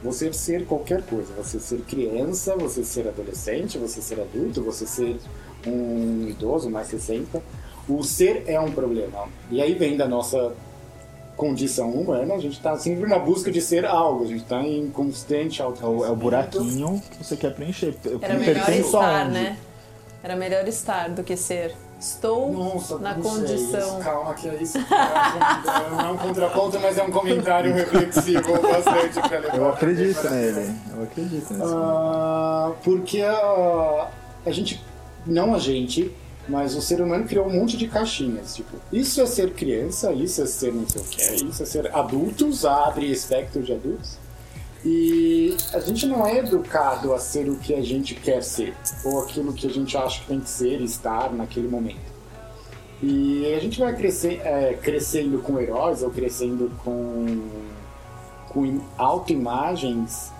Você ser qualquer coisa, você ser criança, você ser adolescente, você ser adulto, você ser um idoso, mais 60. O ser é um problema. E aí vem da nossa condição humana, a gente está sempre na busca de ser algo, a gente está em constante É o, auto é o buraquinho que você quer preencher. Eu Era me melhor estar, aonde? né? Era melhor estar do que ser. Estou Nossa, na condição. calma que é isso. Não é um contraponto, mas é um comentário reflexivo bastante pra levar. Eu acredito nele. Eu acredito nele. Ah, porque ah, a gente, não a gente, Mas o ser humano criou um monte de caixinhas. Tipo, isso é ser criança, isso é ser não sei o que, isso é ser adultos, abre espectro de adultos. E a gente não é educado a ser o que a gente quer ser, ou aquilo que a gente acha que tem que ser estar naquele momento. E a gente vai crescer, é, crescendo com heróis ou crescendo com, com autoimagens.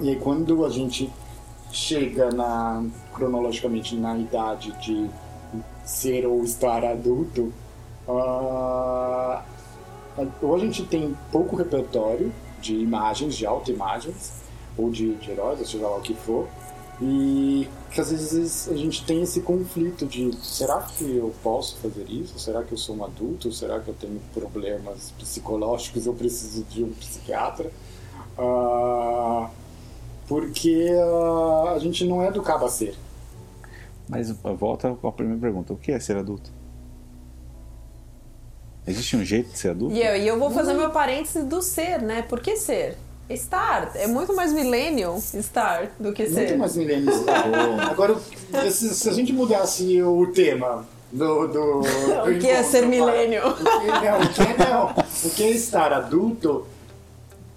E aí quando a gente chega na, cronologicamente na idade de ser ou estar adulto, uh, ou a gente tem pouco repertório de imagens, de autoimagens, ou de, de heróis, ou seja lá o que for, e que às vezes a gente tem esse conflito de será que eu posso fazer isso? Será que eu sou um adulto? Será que eu tenho problemas psicológicos? Eu preciso de um psiquiatra? Uh, porque uh, a gente não é educado a ser. Mas volta à primeira pergunta: o que é ser adulto? Existe um jeito de ser adulto? E eu, e eu vou fazer meu parênteses do ser, né? Por que ser? Estar. É muito mais millennial estar do que ser. Muito mais millennial estar. Agora, se, se, a gente mudasse o tema do. do, do o que é ser millennial? O que, não, o que é não. O que é estar adulto?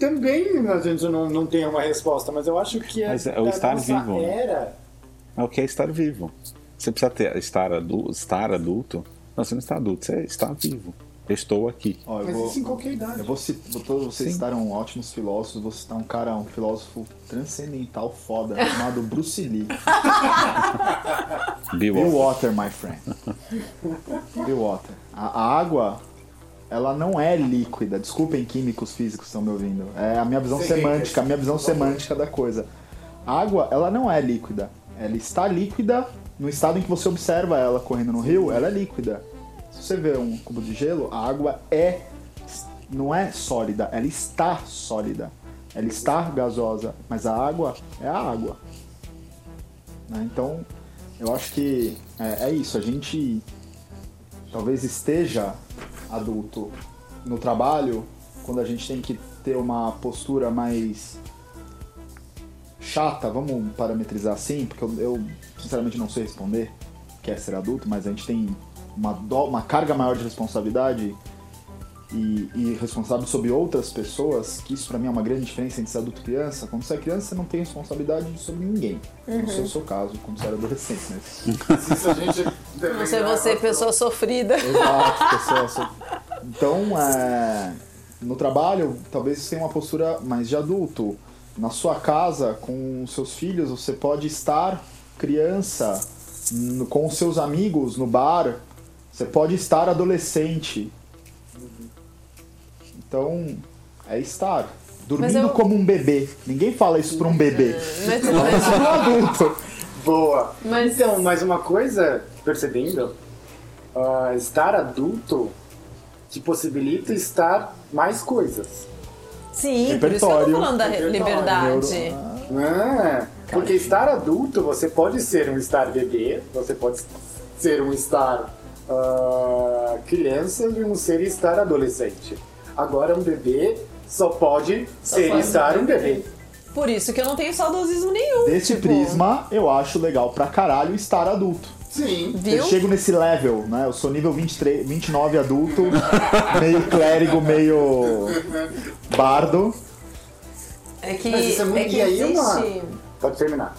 Também a gente não, não tem uma resposta, mas eu acho que é. Mas é o estar vivo. Era... É o que é estar vivo. Você precisa ter, estar, adulto, estar adulto. Não, você não está adulto, você está vivo. Eu estou aqui. Ó, eu Mas vou, isso em qualquer idade. Eu vou citar, todos vocês Sim. citaram ótimos filósofos, vou citar um cara, um filósofo transcendental foda, chamado Bruce Lee. Bill, Bill Water, my friend. Bill Water. A, a, água, ela não é líquida. Desculpem químicos físicos que estão me ouvindo. É a minha visão Sim, semântica, a minha visão semântica da coisa. A água, ela não é líquida. Ela está líquida no estado em que você observa ela correndo no rio, ela é líquida se você vê um cubo de gelo, a água é não é sólida, ela está sólida. Ela está gasosa, mas a água é a água. Né? Então, eu acho que é, é isso. A gente talvez esteja adulto no trabalho quando a gente tem que ter uma postura mais chata, vamos parametrizar assim, porque eu, eu sinceramente não sei responder que é ser adulto, mas a gente tem uma, do, uma carga maior de responsabilidade e, e responsável sobre outras pessoas, que isso para mim é uma grande diferença entre ser adulto e criança. Quando você é criança, você não tem responsabilidade sobre ninguém. Uhum. Não sei o seu caso, quando você era adolescente, né? Você, você pessoa sofrida. Exato, pessoa sofrida. Então, é, no trabalho, talvez você tenha uma postura mais de adulto. Na sua casa, com seus filhos, você pode estar criança, com os seus amigos no bar, você pode estar adolescente. Então, é estar. Dormindo eu... como um bebê. Ninguém fala isso pra um bebê. Mas, mas... um adulto. Boa. Mas... Então, mais uma coisa, percebendo, uh, estar adulto te possibilita estar mais coisas. Sim, por isso que eu tô falando da liberdade. Ah, porque estar adulto, você pode ser um estar bebê, você pode ser um estar uh, criança de um ser estar adolescente. Agora, um bebê só pode só ser estar um bebê. Por isso que eu não tenho saudosismo nenhum. Desse tipo... prisma, eu acho legal pra caralho estar adulto. Sim. Viu? Eu chego nesse level, né? Eu sou nível 23, 29 adulto, meio clérigo, meio bardo. É que, Mas isso é, muito... é que existe... Uma... Pode terminar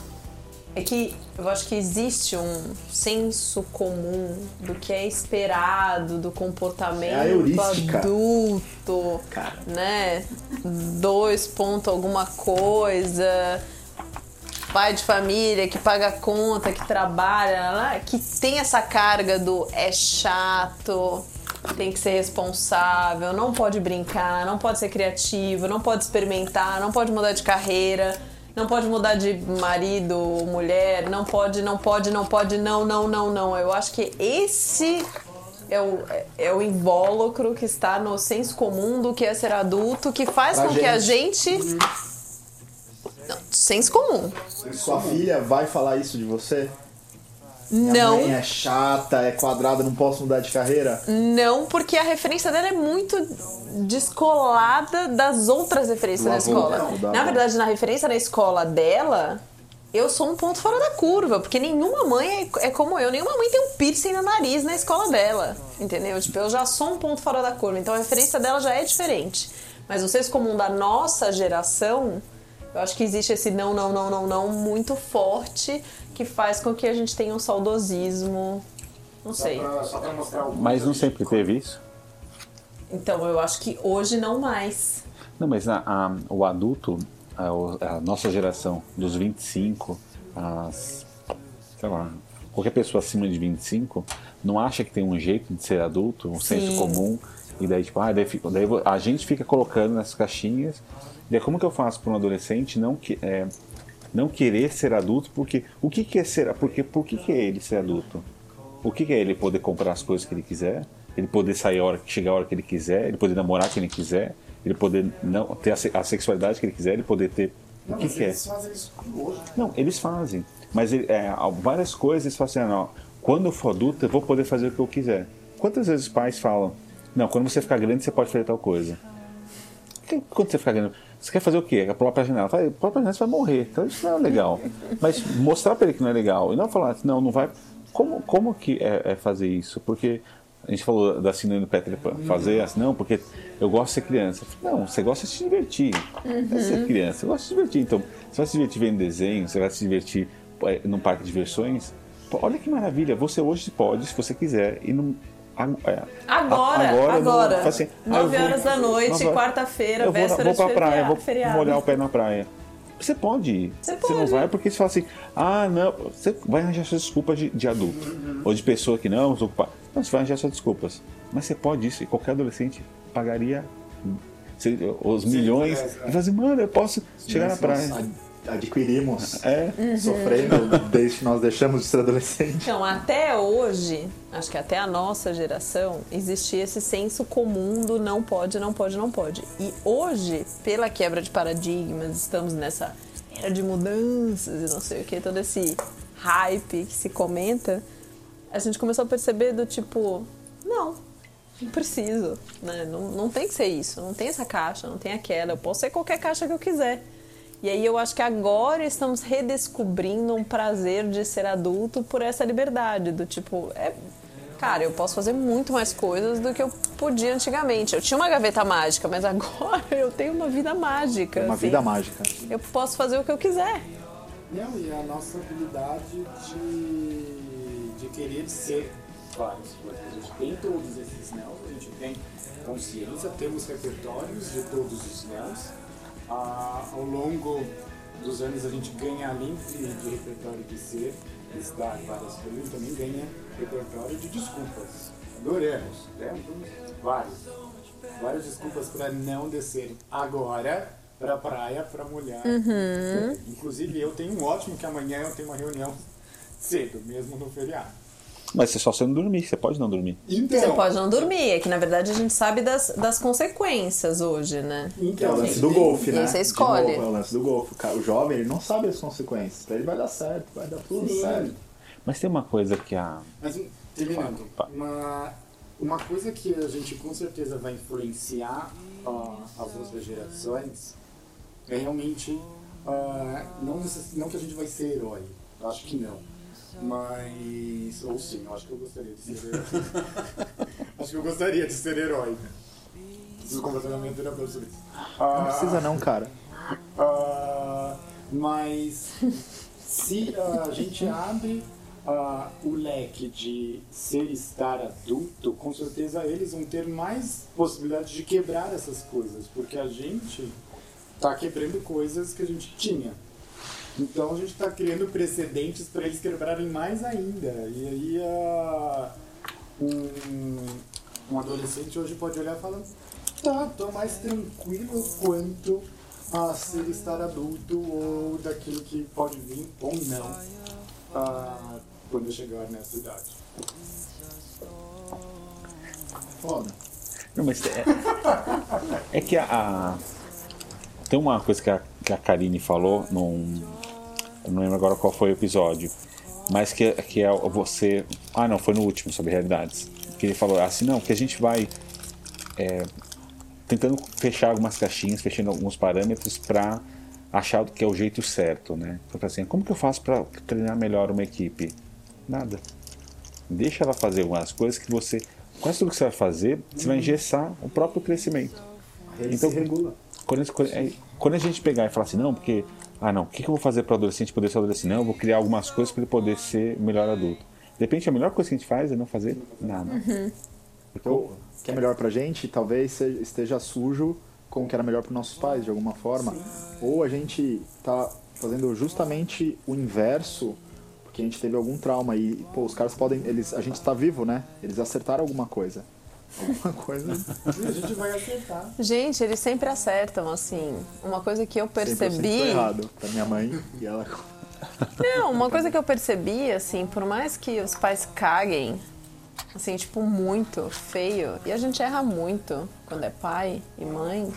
é que eu acho que existe um senso comum do que é esperado do comportamento é adulto, Cara. né? Dois ponto alguma coisa, pai de família que paga conta, que trabalha, que tem essa carga do é chato, tem que ser responsável, não pode brincar, não pode ser criativo, não pode experimentar, não pode mudar de carreira não pode mudar de marido, mulher, não pode, não pode, não pode, não, não, não, não. Eu acho que esse é o, é o invólucro que está no senso comum do que é ser adulto, que faz pra com gente. que a gente. Não, senso comum. Sua filha vai falar isso de você? Não. Minha mãe é chata, é quadrada, não posso mudar de carreira? Não, porque a referência dela é muito descolada das outras referências da escola. Não, na verdade, na referência da escola dela, eu sou um ponto fora da curva, porque nenhuma mãe é, é, como eu, nenhuma mãe tem um piercing no nariz na escola dela, entendeu? Tipo, eu já sou um ponto fora da curva, então a referência dela já é diferente. Mas vocês, como um da nossa geração, eu acho que existe esse não, não, não, não, não muito forte que faz com que a gente tenha um saudosismo. Não sei. Só pra, só pra mostrar o Mas não sempre teve isso? Então, eu acho que hoje não mais. Não, mas a, a, o adulto, a, a, nossa geração, dos 25, as, sei lá, qualquer pessoa acima de 25, não acha que tem um jeito de ser adulto, um Sim. senso comum, e daí, tipo, ah, daí, fica- daí a gente fica colocando nessas caixinhas. E daí, como que eu faço para um adolescente não, que, é, não querer ser adulto? Porque o que, que é ser. Porque, por que, que é ele ser adulto? O que, que é ele poder comprar as coisas que ele quiser? Ele poder sair a hora, chegar a hora que ele quiser? Ele poder namorar quem ele quiser? Ele poder não ter a, a sexualidade que ele quiser? Ele poder ter. O Não, que, mas que é? eles fazem isso hoje. Não, eles fazem. Mas ele- é, várias coisas eles falam assim, ah, não, quando eu for adulto eu vou poder fazer o que eu quiser. Quantas vezes os pais falam, não, quando você ficar grande você pode fazer tal coisa. Que- Quando você ficar grande, você quer fazer o quê? A própria janela. A própria janela você vai morrer. Então isso não é legal. Mas mostrar pra ele que não é legal. E não falar, não, não vai. Como, como que é, é fazer isso? Porque a gente falou da síndrome do Peter Pan. Fazer assim, não, porque eu gosto de ser criança. Não, você gosta de se divertir. Não é ser criança, você gosta de se divertir. Então, você vai se divertir vendo desenho, você vai se divertir é, num parque de diversões. Olha que maravilha, você hoje pode, se você quiser, e não. É, Agora, agora. não- fala assim, ah, eu 9 vou- horas da noite, quarta-feira, eu vou, na- véspera vou pra de praia, feria- vou feriado. molhar o pé na praia. Você pode ir. Você não pode. vai porque você fala assim, ah, não, você vai arranjar suas desculpas de, de adulto. Ou de pessoa que não, estou ocupado. Não, você vai arranjar suas desculpas. Mas você pode isso, e qualquer adolescente pagaria se- os milhões. é. E falar assim, mano, eu posso chegar na praia. Adquirimos, É, sofrendo desde que nós deixamos de ser adolescente. Então, até hoje, acho que até a nossa geração, existia esse senso comum do não pode, não pode, não pode. E hoje, pela quebra de paradigmas, estamos nessa era de mudanças e não sei o que, todo esse hype que se comenta, a gente começou a perceber do tipo, não, não preciso, né? Não, não tem que ser isso, não tem essa caixa, não tem aquela, eu posso ser qualquer caixa que eu quiser. E aí eu acho que agora estamos redescobrindo um prazer de ser adulto por essa liberdade, do tipo, é, cara, eu posso fazer muito mais coisas do que eu podia antigamente. Eu tinha uma gaveta mágica, mas agora eu tenho uma vida mágica. Uma assim. vida mágica. Eu posso fazer o que eu quiser. Não, e a nossa habilidade de, de querer ser várias coisas. A gente tem todos esses nãos, a gente tem consciência, temos repertórios de todos os nãos. Ah, ao longo dos anos a gente ganha, além de, de repertório de ser, estar várias coisas, também ganha repertório de desculpas. Adoramos, temos vários. Várias desculpas para não descer agora pra praia pra mulher. Inclusive eu tenho um ótimo que amanhã eu tenho uma reunião cedo, mesmo no feriado. Mas você só você não dormir, você pode não dormir. Então, Você pode não dormir, é que na verdade a gente sabe das, das consequências hoje, né? É o então lance do golfe, né? E você escolhe. novo, é o lance do golfe. O jovem, ele não sabe as consequências. Pra ele vai dar certo, vai dar tudo Sim. certo. Mas tem uma coisa que a. Mas terminando, uma, uma coisa que a gente com certeza vai influenciar ó, as outras gerações é realmente ah, não, não que a gente vai ser herói, eu acho que não. Mas. Ou sim, eu acho que eu gostaria de ser herói. acho que eu gostaria de ser herói. Preciso conversar com a minha terapeuta sobre isso. Não precisa não, cara. Ah, mas se a gente abre ah, o leque de ser estar adulto, com certeza eles vão ter mais possibilidade de quebrar essas coisas, porque a gente está quebrando coisas que a gente tinha. Então a gente está criando precedentes para eles quebrarem mais ainda. E aí ah, um, um adolescente hoje pode olhar e falar, tá, tô mais tranquilo quanto a ser estar adulto ou daquilo que pode vir ou não ah, quando chegar nessa idade. Foda. Não, mas é, é que a, a- Tem uma coisa que a, que a Karine falou num. Eu não lembro agora qual foi o episódio. Mas que, que é você. Ah, não, foi no último sobre realidades. Que ele falou assim: não, que a gente vai. é, tentando fechar algumas caixinhas, fechando alguns parâmetros para achar que é o jeito certo, né? Então, assim, como que eu faço para treinar melhor uma equipe? Nada. Deixa ela fazer algumas coisas que você, com tudo que você vai fazer, você vai engessar o próprio crescimento. Ele Então, regula. Quando, quando- é, quando a gente pegar e falar assim, não, porque, ah não, o que, que eu vou fazer para o adolescente poder ser adolescente? Não, eu vou criar algumas coisas para ele poder ser melhor adulto. De repente, a melhor coisa que a gente faz é não fazer nada. Então, o que é melhor pra gente talvez esteja sujo com o que era melhor para nossos pais, de alguma forma. Ou a gente tá fazendo justamente o inverso, porque a gente teve algum trauma e, pô, os caras podem. Eles, a gente tá vivo, né? Eles acertaram alguma coisa. Alguma coisa. A gente vai acertar. Gente, eles sempre acertam, assim. Uma coisa que eu Sempre eu percebi. errado pra minha mãe e ela. Não, uma coisa que eu percebi, assim, por mais que os pais caguem, assim, tipo, muito feio, e a gente erra muito quando é pai e mãe,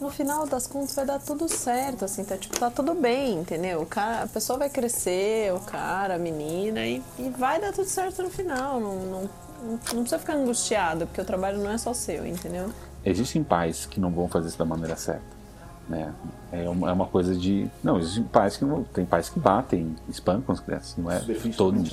no final das contas vai dar tudo certo, assim, tá, tipo, tá tudo bem, entendeu? O cara, a pessoa vai crescer, o cara, a menina, e, e vai dar tudo certo no final. Não, não, não, precisa ficar angustiado, porque o trabalho não é só seu, entendeu? Existem pais que não vão fazer isso da maneira certa. Né? É, uma, é uma coisa de. Não, existem pais que não. Tem pais que batem, espancam as crianças, não é todo mundo.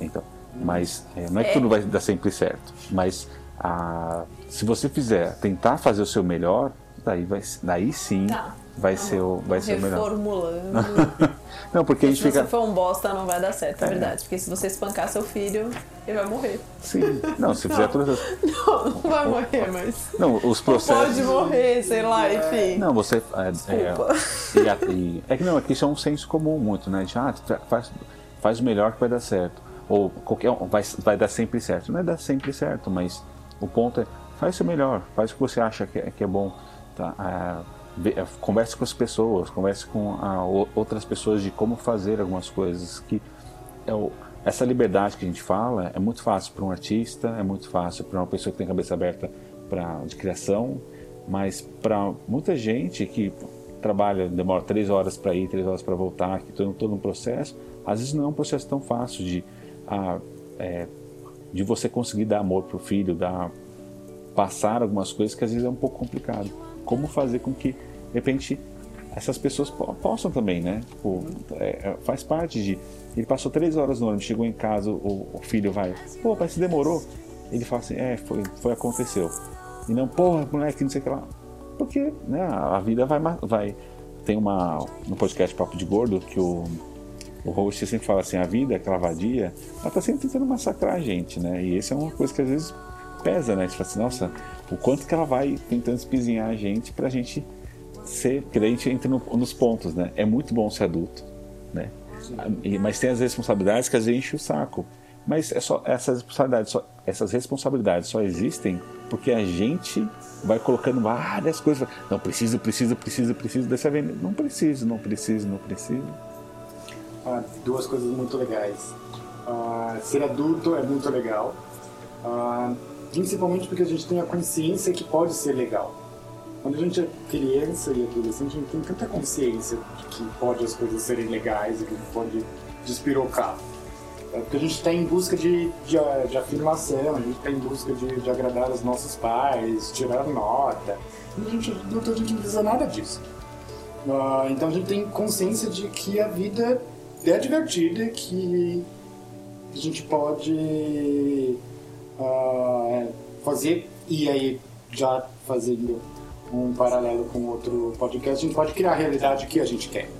Então, mas é, não é que tudo vai dar sempre certo. Mas ah, se você fizer, tentar fazer o seu melhor, daí, vai, daí sim Tá. Vai ser o, vai ser o melhor. Reformulando. Não, porque a se gente você fica. for um bosta, não vai dar certo, é verdade. Porque se você espancar seu filho, ele vai morrer. Sim. Não, se fizer todas as. Não, não vai morrer, mas. Não, os processos. pode morrer, sei lá, enfim. Não, você. É, Desculpa. É, e a- e- é que não, é que isso é um senso comum muito, né? De, ah, faz, faz o melhor que vai dar certo. Ou qualquer vai, vai dar sempre certo. Não é dar sempre certo, mas o ponto é faz o melhor, faz o que você acha que é, que é bom. Tá? Ah, é, converse com as pessoas, converse com ah, o- outras pessoas de como fazer algumas coisas. que é o- essa liberdade que a gente fala é muito fácil para um artista, é muito fácil para uma pessoa que tem cabeça aberta de criação, mas para muita gente que trabalha, demora três horas para ir, três horas para voltar, que todo, todo um processo, às vezes não é um processo tão fácil de, ah, é, de você conseguir dar amor para o filho, dar, passar algumas coisas que às vezes é um pouco complicado. Como fazer com que, de repente, essas pessoas po- possam também, né? Tipo, é, é, faz parte de. Ele passou três horas no ônibus, chegou em casa, o, o filho vai, pô, mas se demorou. Ele fala assim, é, foi, foi aconteceu. E não, porra, moleque, não sei o que lá. Porque, né, a vida vai. vai tem uma. No podcast Papo de Gordo que o. O host sempre fala assim, a vida, aquela vadia, ela tá sempre tentando massacrar a gente, né? E isso é uma coisa que às vezes pesa, né? Você fala assim, nossa, o quanto que ela vai tentando espizinhar a gente pra gente ser, a gente entra no- nos pontos, né? É muito bom ser adulto, né? Mas tem as responsabilidades que às vezes enche o saco. Mas é só essas responsabilidades, só, essas responsabilidades só existem porque a gente vai colocando várias coisas. Não preciso, preciso, preciso, preciso. Vai vendo, não preciso, não preciso, não preciso. Ah, duas coisas muito legais. Ah, ser adulto é muito legal, Ah, principalmente porque a gente tem a consciência que pode ser legal. Quando a gente é criança e adolescente, a gente tem tanta consciência de que pode as coisas serem legais e que pode despirocar. É porque a gente está em busca de, de, de afirmação, a gente está em busca de, de agradar os nossos pais, tirar nota. A gente, a gente não precisa nada disso. Ah, então a gente tem consciência de que a vida é divertida, que a gente pode ah, fazer, e aí já fazendo um paralelo com outro podcast, a gente pode criar a realidade que a gente quer.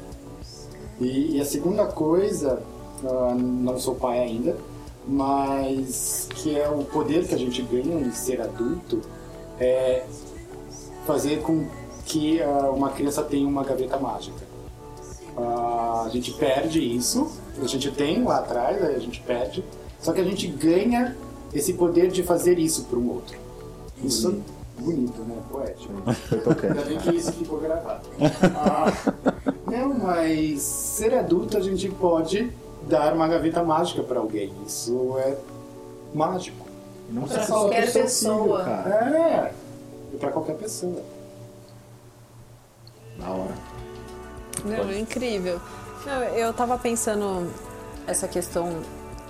E, e a segunda coisa, ah, não sou pai ainda, mas que é o poder que a gente ganha em ser adulto, é fazer com que ah, uma criança tenha uma gaveta mágica. Ah, a gente perde isso, a gente tem lá atrás, a gente perde, só que a gente ganha esse poder de fazer isso para um outro. Isso é bonito, né? Poético. Foi tocante. Ainda bem que isso ficou gravado. Ah, não, mas ser adulto a gente pode dar uma gaveta mágica para alguém. Isso é mágico. Não Pra precisa qualquer filho, pessoa. cara. É, e para qualquer pessoa. Da hora. Meu, incrível. Não, eu tava pensando essa questão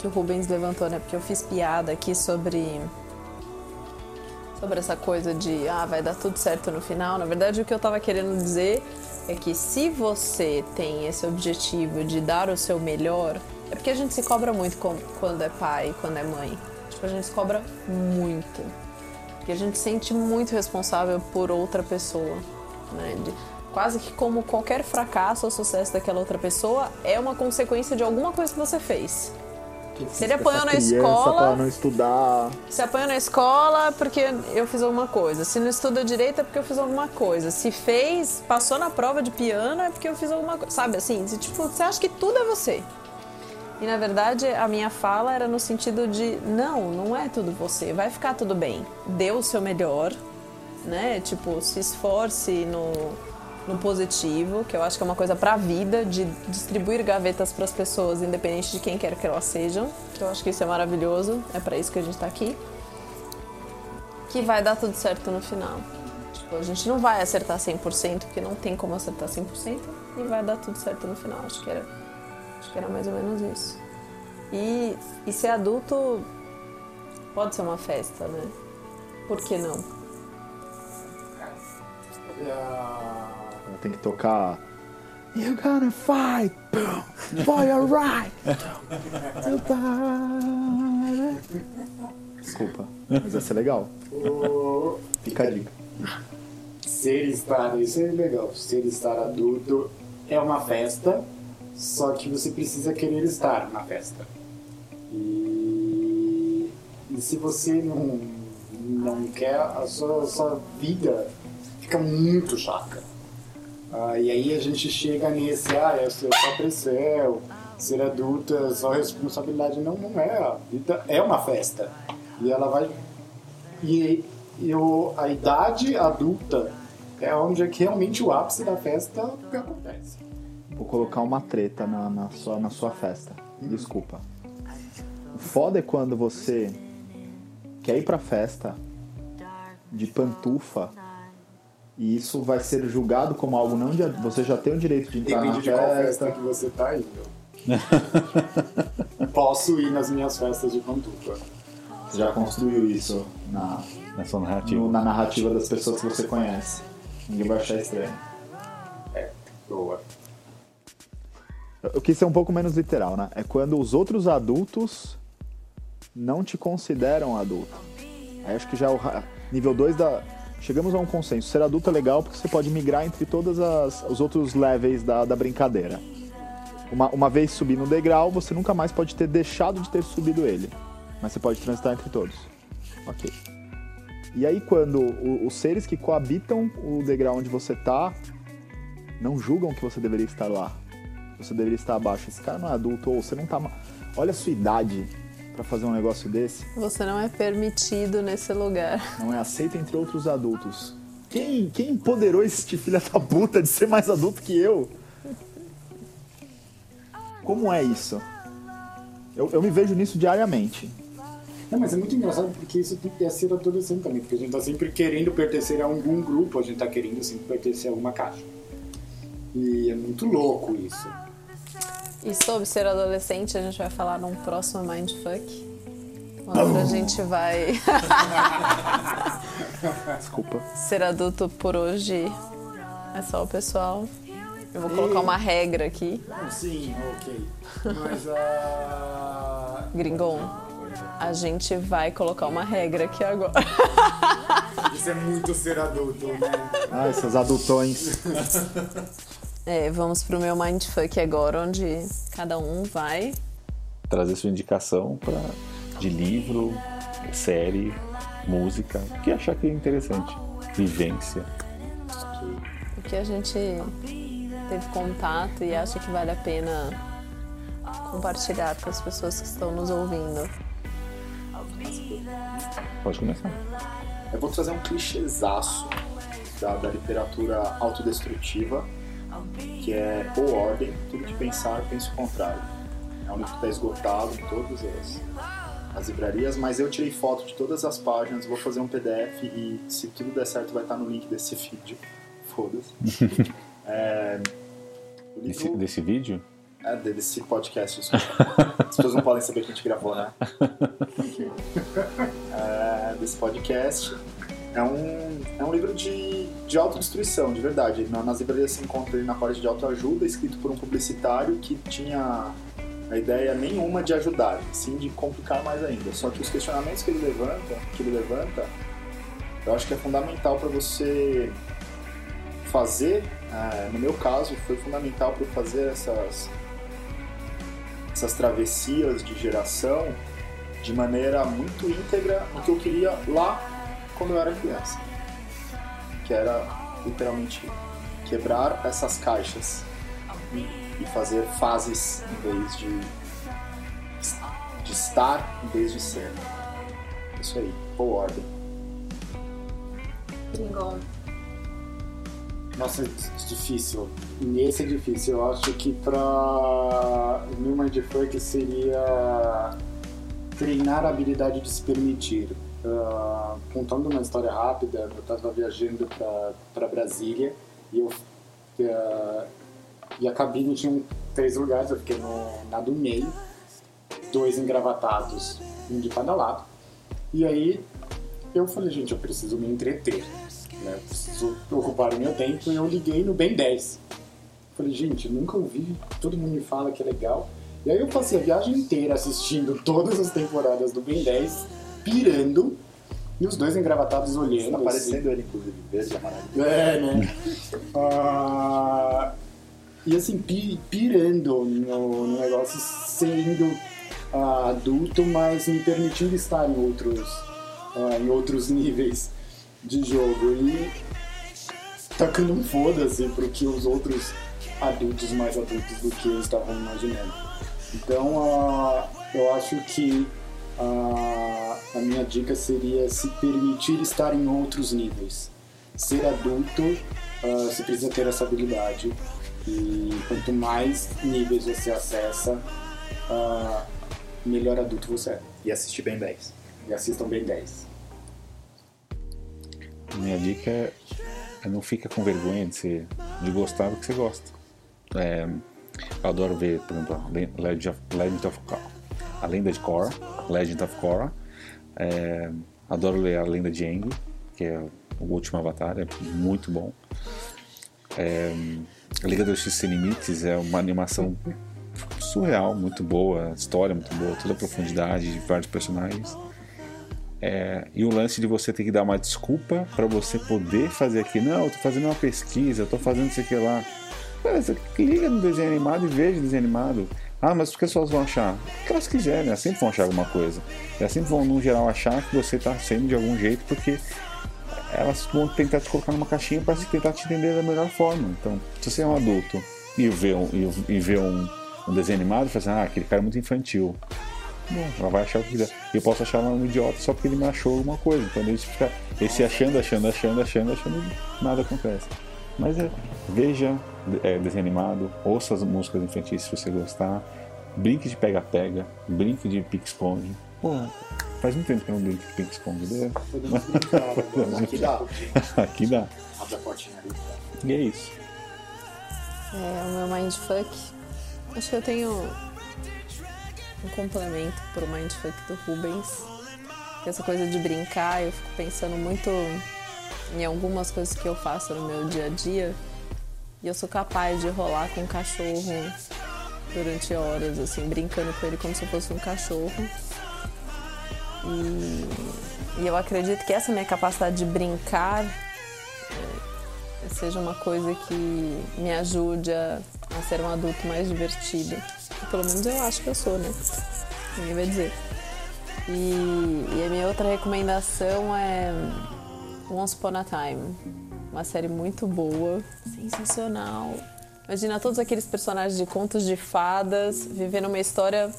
que o Rubens levantou, né? Porque eu fiz piada aqui sobre sobre essa coisa de ah, vai dar tudo certo no final. Na verdade, o que eu tava querendo dizer é que se você tem esse objetivo de dar o seu melhor, é porque a gente se cobra muito quando é pai, quando é mãe. Tipo, a gente se cobra muito. Porque a gente se sente muito responsável por outra pessoa. Né? De, quase que como qualquer fracasso ou sucesso daquela outra pessoa é uma consequência de alguma coisa que você fez. Se ele apanhou na escola. Pra não estudar. Se apanhou na escola porque eu fiz alguma coisa. Se não estuda direito é porque eu fiz alguma coisa. Se fez, passou na prova de piano é porque eu fiz alguma coisa. Sabe assim? Tipo, você acha que tudo é você. E na verdade a minha fala era no sentido de não, não é tudo você, vai ficar tudo bem. Dê o seu melhor, né? Tipo, se esforce no, no positivo, que eu acho que é uma coisa para a vida, de distribuir gavetas para as pessoas, independente de quem quer que elas sejam. Que eu acho que isso é maravilhoso, é para isso que a gente está aqui. Que vai dar tudo certo no final. Tipo, a gente não vai acertar 100%, porque não tem como acertar 100%, e vai dar tudo certo no final. Acho que era, acho que era mais ou menos isso. E, e ser adulto pode ser uma festa, né? Por que não? Tem que tocar. You're gonna fight for your right to die. Desculpa, mas vai ser legal. Fica a dica. Ser estar, isso é legal. Ser estar adulto é uma festa, só que você precisa querer estar na festa. E, e se você não, não quer, a sua, a sua vida fica muito chata. Ah, e aí a gente chega nesse, ah, é só cresceu, ser adulta, é só responsabilidade. Não, não é. A vida é uma festa. E ela vai. E a idade adulta é onde é que realmente o ápice da festa acontece. Vou colocar uma treta na, na, sua, na sua festa. Desculpa. O foda é quando você quer ir pra festa de pantufa e isso vai ser julgado como algo não de, você já tem o direito de entrar Depende na de qual festa que você tá indo. Posso ir nas minhas festas de pantufa. Você já construiu isso na, sua narrativa. no- na narrativa das pessoas que você conhece. Ninguém vai achar estranho. É, boa. Eu eu quis ser um pouco menos literal, né? É quando os outros adultos não te consideram adulto. Aí acho que já é o nível 2 da. Chegamos a um consenso. Ser adulto é legal porque você pode migrar entre todos os outros levels da, da brincadeira. Uma, uma vez subir no degrau, você nunca mais pode ter deixado de ter subido ele. Mas você pode transitar entre todos. Ok. E aí quando o- os seres que coabitam o degrau onde você tá não julgam que você deveria estar lá. Você deveria estar abaixo. Esse cara não é adulto, ou você não tá. Olha a sua idade pra fazer um negócio desse. Você não é permitido nesse lugar. Não é aceito entre outros adultos. Quem, quem empoderou esse filho da puta de ser mais adulto que eu? Como é isso? Eu, eu me vejo nisso diariamente. Não, mas é muito engraçado porque isso é ser adolescente também, porque a gente tá sempre querendo pertencer a algum grupo, a gente tá querendo sempre pertencer a alguma caixa. E é muito louco isso. E sobre ser adolescente, a gente vai falar num próximo Mindfuck. Onde a gente vai Desculpa. ser adulto por hoje. É só o pessoal. Eu vou colocar uma regra aqui. Sim, ok. Mas a. Gringon, a gente vai colocar uma regra aqui agora. Isso é muito ser adulto, né? Ah, esses adultões. É, vamos pro meu Mindfuck agora, onde cada um vai. Trazer sua indicação pra, de livro, série, música, o que achar que é interessante. Vivência. O que a gente teve contato e acha que vale a pena compartilhar com as pessoas que estão nos ouvindo. Pode começar. Eu vou trazer um clichêzaço da, da literatura autodestrutiva, que é Ou Ordem, Tudo que Pensar, Penso o Contrário. É um livro que está esgotado em todas as, as livrarias, mas eu tirei foto de todas as páginas, vou fazer um PDF e se tudo der certo vai estar no link desse vídeo. Foda-se. É, o Desse, livro- desse vídeo, é, desse podcast, desculpa. As pessoas não podem saber que a gente gravou, né? É, desse podcast. É um, é um livro de, de autodestruição, de verdade. Nas livrarias se encontra ele na parte de autoajuda, escrito por um publicitário que tinha a ideia nenhuma de ajudar, sim de complicar mais ainda. Só que os questionamentos que ele levanta, que ele levanta, eu acho que é fundamental para você fazer. É, no meu caso, foi fundamental para fazer essas essas travessias de geração de maneira muito íntegra no que eu queria lá quando eu era criança, que era literalmente quebrar essas caixas e fazer fases em vez de, de estar em vez de ser. Isso aí, ou ordem. Bingo. Nossa, é difícil. Esse é difícil. Eu acho que pra New Mindfuck seria treinar a habilidade de se permitir. Uh, contando uma história rápida, eu estava viajando para Brasília e eu uh, e a cabine tinha três lugares, eu fiquei no, na do meio, dois engravatados, um de cada lado. E aí eu falei, gente, eu preciso me entreter, né? preciso ocupar o meu tempo e eu liguei no Ben 10. Falei, gente, nunca ouvi, todo mundo me fala que é legal. E aí eu passei a viagem inteira assistindo todas as temporadas do Ben 10, pirando, e os dois engravatados olhando. Tá aparecendo assim. ele, inclusive, verde e amarelo. É, né? uh, e assim, pirando no, no negócio, sendo uh, adulto, mas me permitindo estar em outros, uh, em outros níveis de jogo. E tacando um foda-se pro que os outros adultos mais adultos do que eu estavam imaginando. Então, eu acho que a minha dica seria se permitir estar em outros níveis. Ser adulto, uh, você precisa ter essa habilidade. E quanto mais níveis você acessa, uh, melhor adulto você é. E assistir bem 10. E assistam bem 10. Minha dica é, é não fica com vergonha de, ser, de gostar do que você gosta. É, eu adoro ver, por exemplo, Legend of, Legend of a lenda de Korra, Legend of Korra. É, adoro ler a lenda de Aang, que é o último Avatar, é muito bom. É, a Liga dos X Sem Limites é uma animação surreal, muito boa, história muito boa, toda a profundidade de vários personagens. É, e o lance de você ter que dar uma desculpa para você poder fazer aqui. Não, eu tô fazendo uma pesquisa, eu tô fazendo isso aqui lá. Cara, você liga no desenho animado e veja o desenho animado. Ah, mas as pessoas vão achar? O que elas quiserem, elas sempre vão achar alguma coisa. Elas sempre vão, no geral, achar que você está sendo de algum jeito, porque elas vão tentar te colocar numa caixinha para tentar te entender da melhor forma. Então, se você é um adulto e vê um, e vê um, um desenho animado, fala assim, ah, aquele cara é muito infantil. Bom, ela vai achar o que quiser. Eu posso achar ela um idiota só porque ele me achou alguma coisa. Então ele fica esse achando, achando, achando, achando, achando, nada acontece. Mas é, veja é, desenho animado, ouça as músicas infantis se você gostar, brinque de pega-pega, brinque de pique-esconde. Pô, faz muito tempo que eu não brinco de pique-esconde. Né? Aqui dá. Aqui dá. Abre a portinha ali. E é isso. É, o meu mindfuck. Acho que eu tenho um complemento pro mindfuck do Rubens. Essa coisa de brincar, eu fico pensando muito em algumas coisas que eu faço no meu dia a dia e eu sou capaz de rolar com um cachorro durante horas, assim, brincando com ele como se eu fosse um cachorro. E, e eu acredito que essa minha capacidade de brincar é, seja uma coisa que me ajude a, ser um adulto mais divertido. Pelo menos eu acho que eu sou, né? Ninguém vai dizer. E, e a minha outra recomendação é Once Upon a Time. Uma série muito boa, sensacional. Imagina todos aqueles personagens de contos de fadas vivendo uma história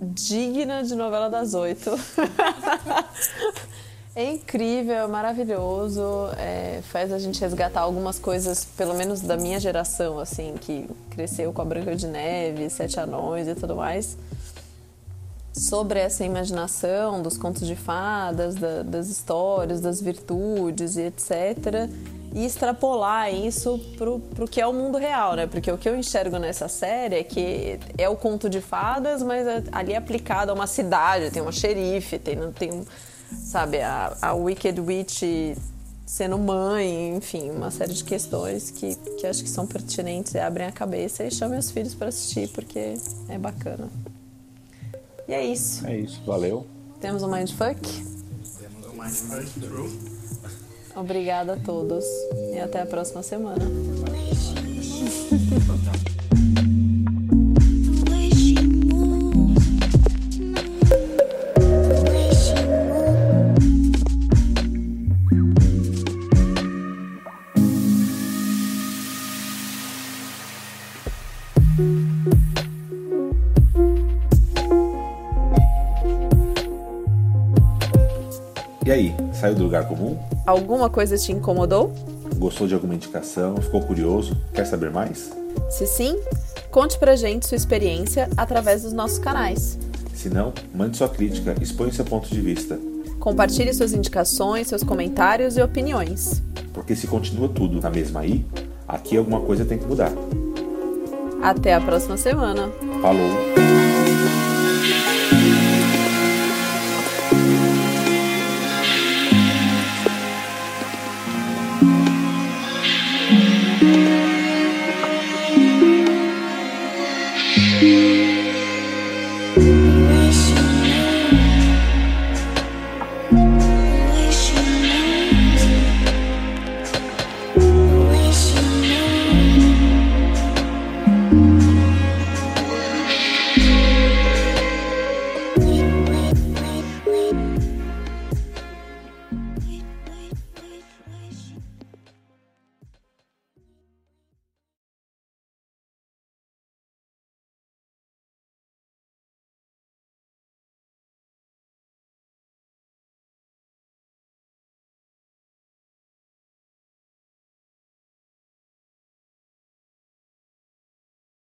digna de novela das oito. é incrível, é maravilhoso, é, faz a gente resgatar algumas coisas, pelo menos da minha geração, assim, que cresceu com a Branca de Neve, Sete Anões e tudo mais sobre essa imaginação dos contos de fadas, da, das histórias, das virtudes e etc. E extrapolar isso pro, pro que é o mundo real, né? Porque o que eu enxergo nessa série é que é o conto de fadas, mas é ali é aplicado a uma cidade, tem uma xerife, tem, tem sabe, a, a Wicked Witch sendo mãe, enfim, uma série de questões que, que acho que são pertinentes e abrem a cabeça e chamem os filhos para assistir porque é bacana. E é isso. É isso, valeu. Temos um Mindfuck? Temos um Mindfuck True. Obrigada a todos e até a próxima semana. lugar comum? Alguma coisa te incomodou? Gostou de alguma indicação? Ficou curioso? Quer saber mais? Se sim, conte pra gente sua experiência através dos nossos canais. Se não, mande sua crítica, expõe seu ponto de vista. Compartilhe suas indicações, seus comentários e opiniões. Porque se continua tudo na mesma aí, aqui alguma coisa tem que mudar. Até a próxima semana. Falou!